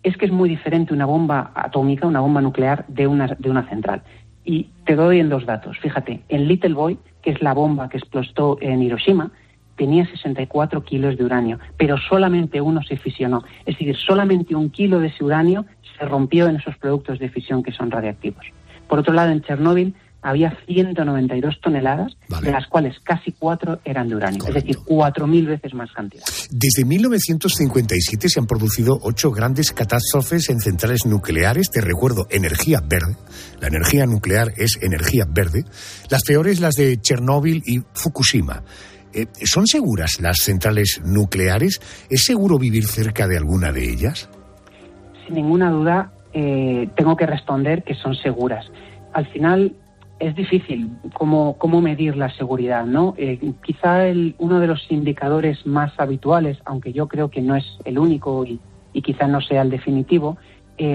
Speaker 22: es que es muy diferente una bomba atómica, una bomba nuclear, de una, de una central. Y te doy en dos datos. Fíjate, en Little Boy, que es la bomba que explotó en Hiroshima, tenía 64 kilos de uranio, pero solamente uno se fisionó. Es decir, solamente un kilo de ese uranio se rompió en esos productos de fisión que son radiactivos. Por otro lado, en Chernóbil había 192 toneladas, de las cuales casi cuatro eran de uranio, es decir, 4.000 veces más cantidad.
Speaker 10: Desde 1957 se han producido ocho grandes catástrofes en centrales nucleares, te recuerdo, energía verde. La energía nuclear es energía verde. Las peores las de Chernóbil y Fukushima. Eh, ¿Son seguras las centrales nucleares? ¿Es seguro vivir cerca de alguna de ellas?
Speaker 22: Sin ninguna duda, eh, tengo que responder que son seguras. Al final es difícil cómo, cómo medir la seguridad, ¿no? Eh, quizá uno de los indicadores más habituales, aunque yo creo que no es el único y, quizá no sea el definitivo,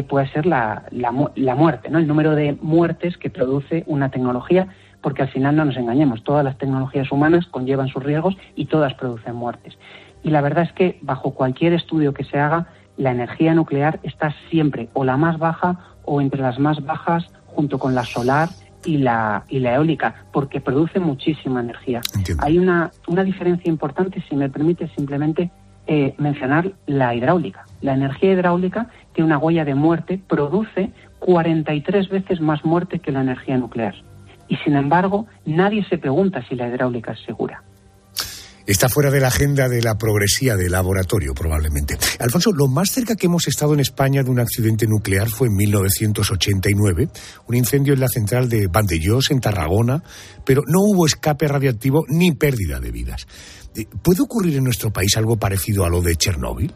Speaker 22: puede ser la, la, la muerte, ¿no? El número de muertes que produce una tecnología porque al final no nos engañemos, todas las tecnologías humanas conllevan sus riesgos y todas producen muertes. Y la verdad es que bajo cualquier estudio que se haga, la energía nuclear está siempre o la más baja o entre las más bajas junto con la solar y la, y la eólica, porque produce muchísima energía. Hay una, una diferencia importante, si me permite simplemente eh, mencionar la hidráulica. La energía hidráulica tiene una huella de muerte, produce 43 veces más muerte que la energía nuclear. Y sin embargo, nadie se pregunta si la hidráulica es segura.
Speaker 10: Está fuera de la agenda de la progresía de laboratorio, probablemente. Alfonso, lo más cerca que hemos estado en España de un accidente nuclear fue en 1989, un incendio en la central de Vandellós, en Tarragona, pero no hubo escape radiactivo ni pérdida de vidas. Eh, ¿Puede ocurrir en nuestro país algo parecido a lo de Chernóbil?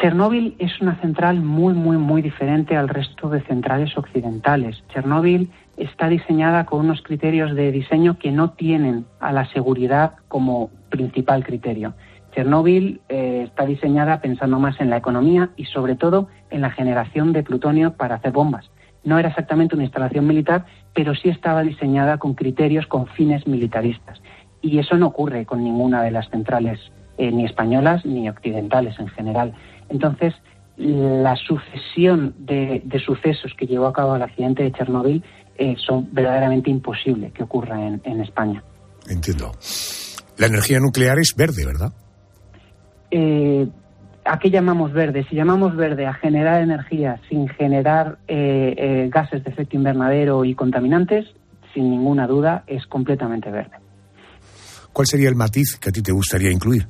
Speaker 22: Chernóbil es una central muy, muy, muy diferente al resto de centrales occidentales. Chernóbil está diseñada con unos criterios de diseño que no tienen a la seguridad como principal criterio. Chernóbil eh, está diseñada pensando más en la economía y sobre todo en la generación de plutonio para hacer bombas. No era exactamente una instalación militar, pero sí estaba diseñada con criterios con fines militaristas. Y eso no ocurre con ninguna de las centrales, eh, ni españolas ni occidentales en general. Entonces, la sucesión de, de, sucesos que llevó a cabo el accidente de Chernóbil eh, son verdaderamente imposibles que ocurra en, en, España.
Speaker 10: Entiendo. La energía nuclear es verde, ¿verdad?
Speaker 22: Eh, ¿A qué llamamos verde? Si llamamos verde a generar energía sin generar eh, eh, gases de efecto invernadero y contaminantes, sin ninguna duda es completamente verde.
Speaker 10: ¿Cuál sería el matiz que a ti te gustaría incluir?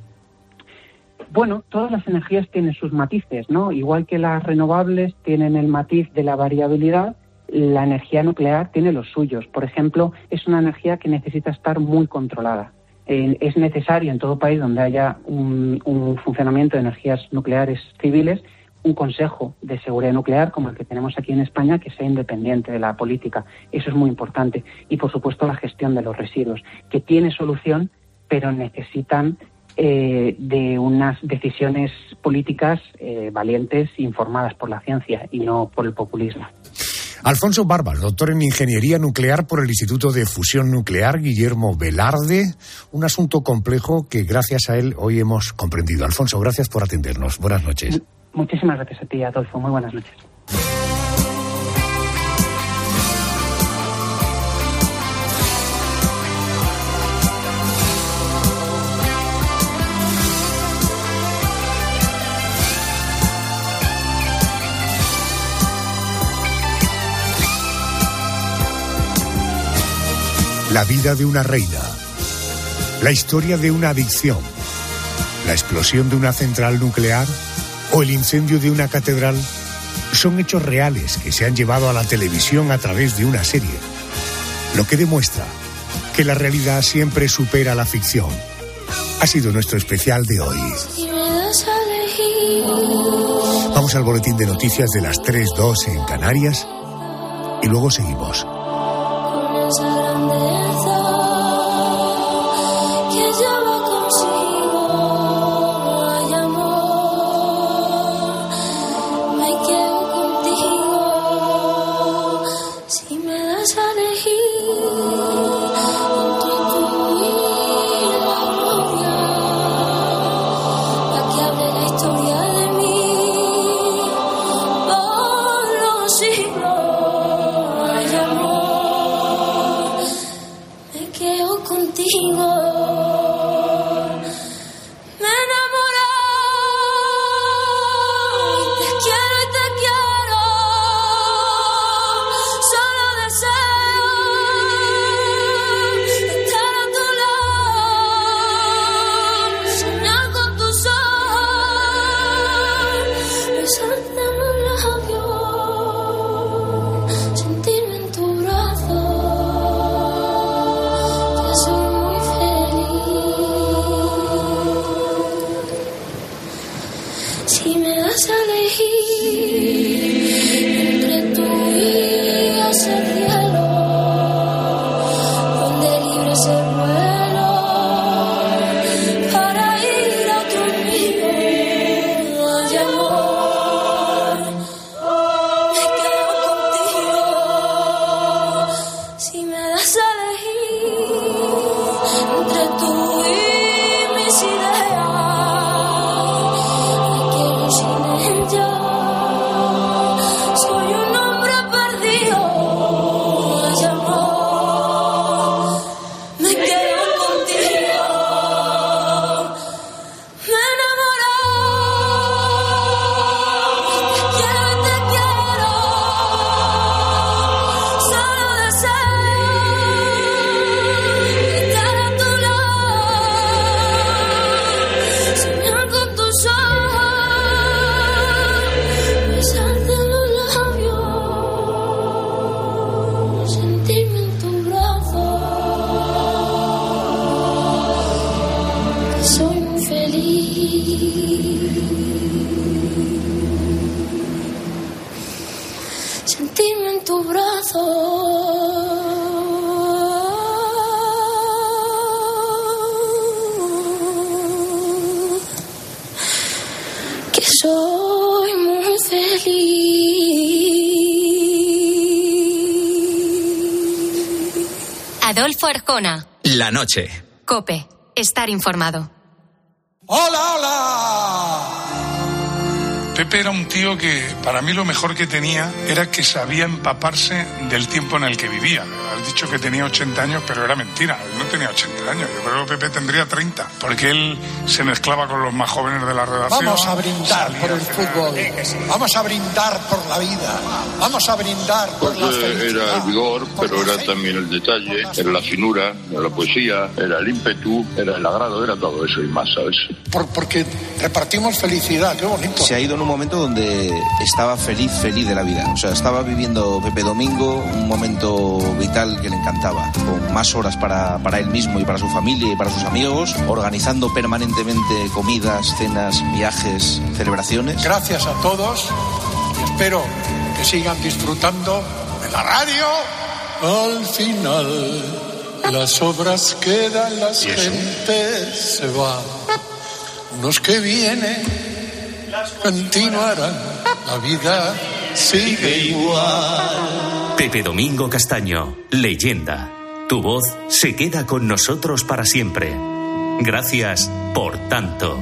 Speaker 22: Bueno, todas las energías tienen sus matices, ¿no? Igual que las renovables tienen el matiz de la variabilidad, la energía nuclear tiene los suyos. Por ejemplo, es una energía que necesita estar muy controlada. Eh, es necesario en todo país donde haya un, un, funcionamiento de energías nucleares civiles un consejo de seguridad nuclear como el que tenemos aquí en España que sea independiente de la política. Eso es muy importante. Y, por supuesto, la gestión de los residuos, que tiene solución, pero necesitan eh, de unas decisiones políticas eh, valientes, informadas por la ciencia y no por el populismo.
Speaker 10: Alfonso Barbas, doctor en Ingeniería Nuclear por el Instituto de Fusión Nuclear Guillermo Velarde, un asunto complejo que gracias a él hoy hemos comprendido. Alfonso, gracias por atendernos. Buenas noches.
Speaker 22: Muchísimas gracias a ti, Adolfo. Muy buenas noches.
Speaker 10: La vida de una reina. La historia de una adicción. La explosión de una central nuclear o el incendio de una catedral son hechos reales que se han llevado a la televisión a través de una serie. Lo que demuestra que la realidad siempre supera la ficción. Ha sido nuestro especial de hoy. Vamos al boletín de noticias de las 3.2 en Canarias y luego seguimos.
Speaker 6: Noche.
Speaker 7: Cope. Estar informado.
Speaker 23: ¡Hola, hola! Pepe era un tío que para mí lo mejor que tenía era que sabía empaparse del tiempo en el que vivía. Has dicho que tenía 80 años, pero era mentira. Él no tenía 80 años. Yo creo que Pepe tendría 30, porque él se mezclaba con los más jóvenes de la redacción.
Speaker 24: Vamos a brindar por el fútbol. Vamos a brindar por la vida. Vamos a brindar por la felicidad.
Speaker 25: era el vigor, pero era también el detalle, era la finura, era la poesía, era el ímpetu, era el agrado, era todo eso y más, ¿sabes?
Speaker 24: Por- porque repartimos felicidad, qué bonito.
Speaker 26: Se ha ido en un momento donde estaba feliz, feliz de la vida. O sea, estaba viviendo Pepe Domingo un momento vital que le encantaba, con más horas para, para él mismo y para su familia y para sus amigos, organizando permanentemente comidas, cenas, viajes, celebraciones.
Speaker 24: Gracias a todos y espero que sigan disfrutando de la radio. Al final, las obras quedan, las gentes se van. Unos que vienen continuarán. La vida sigue igual.
Speaker 27: Pepe Domingo Castaño, leyenda. Tu voz se queda con nosotros para siempre. Gracias por tanto.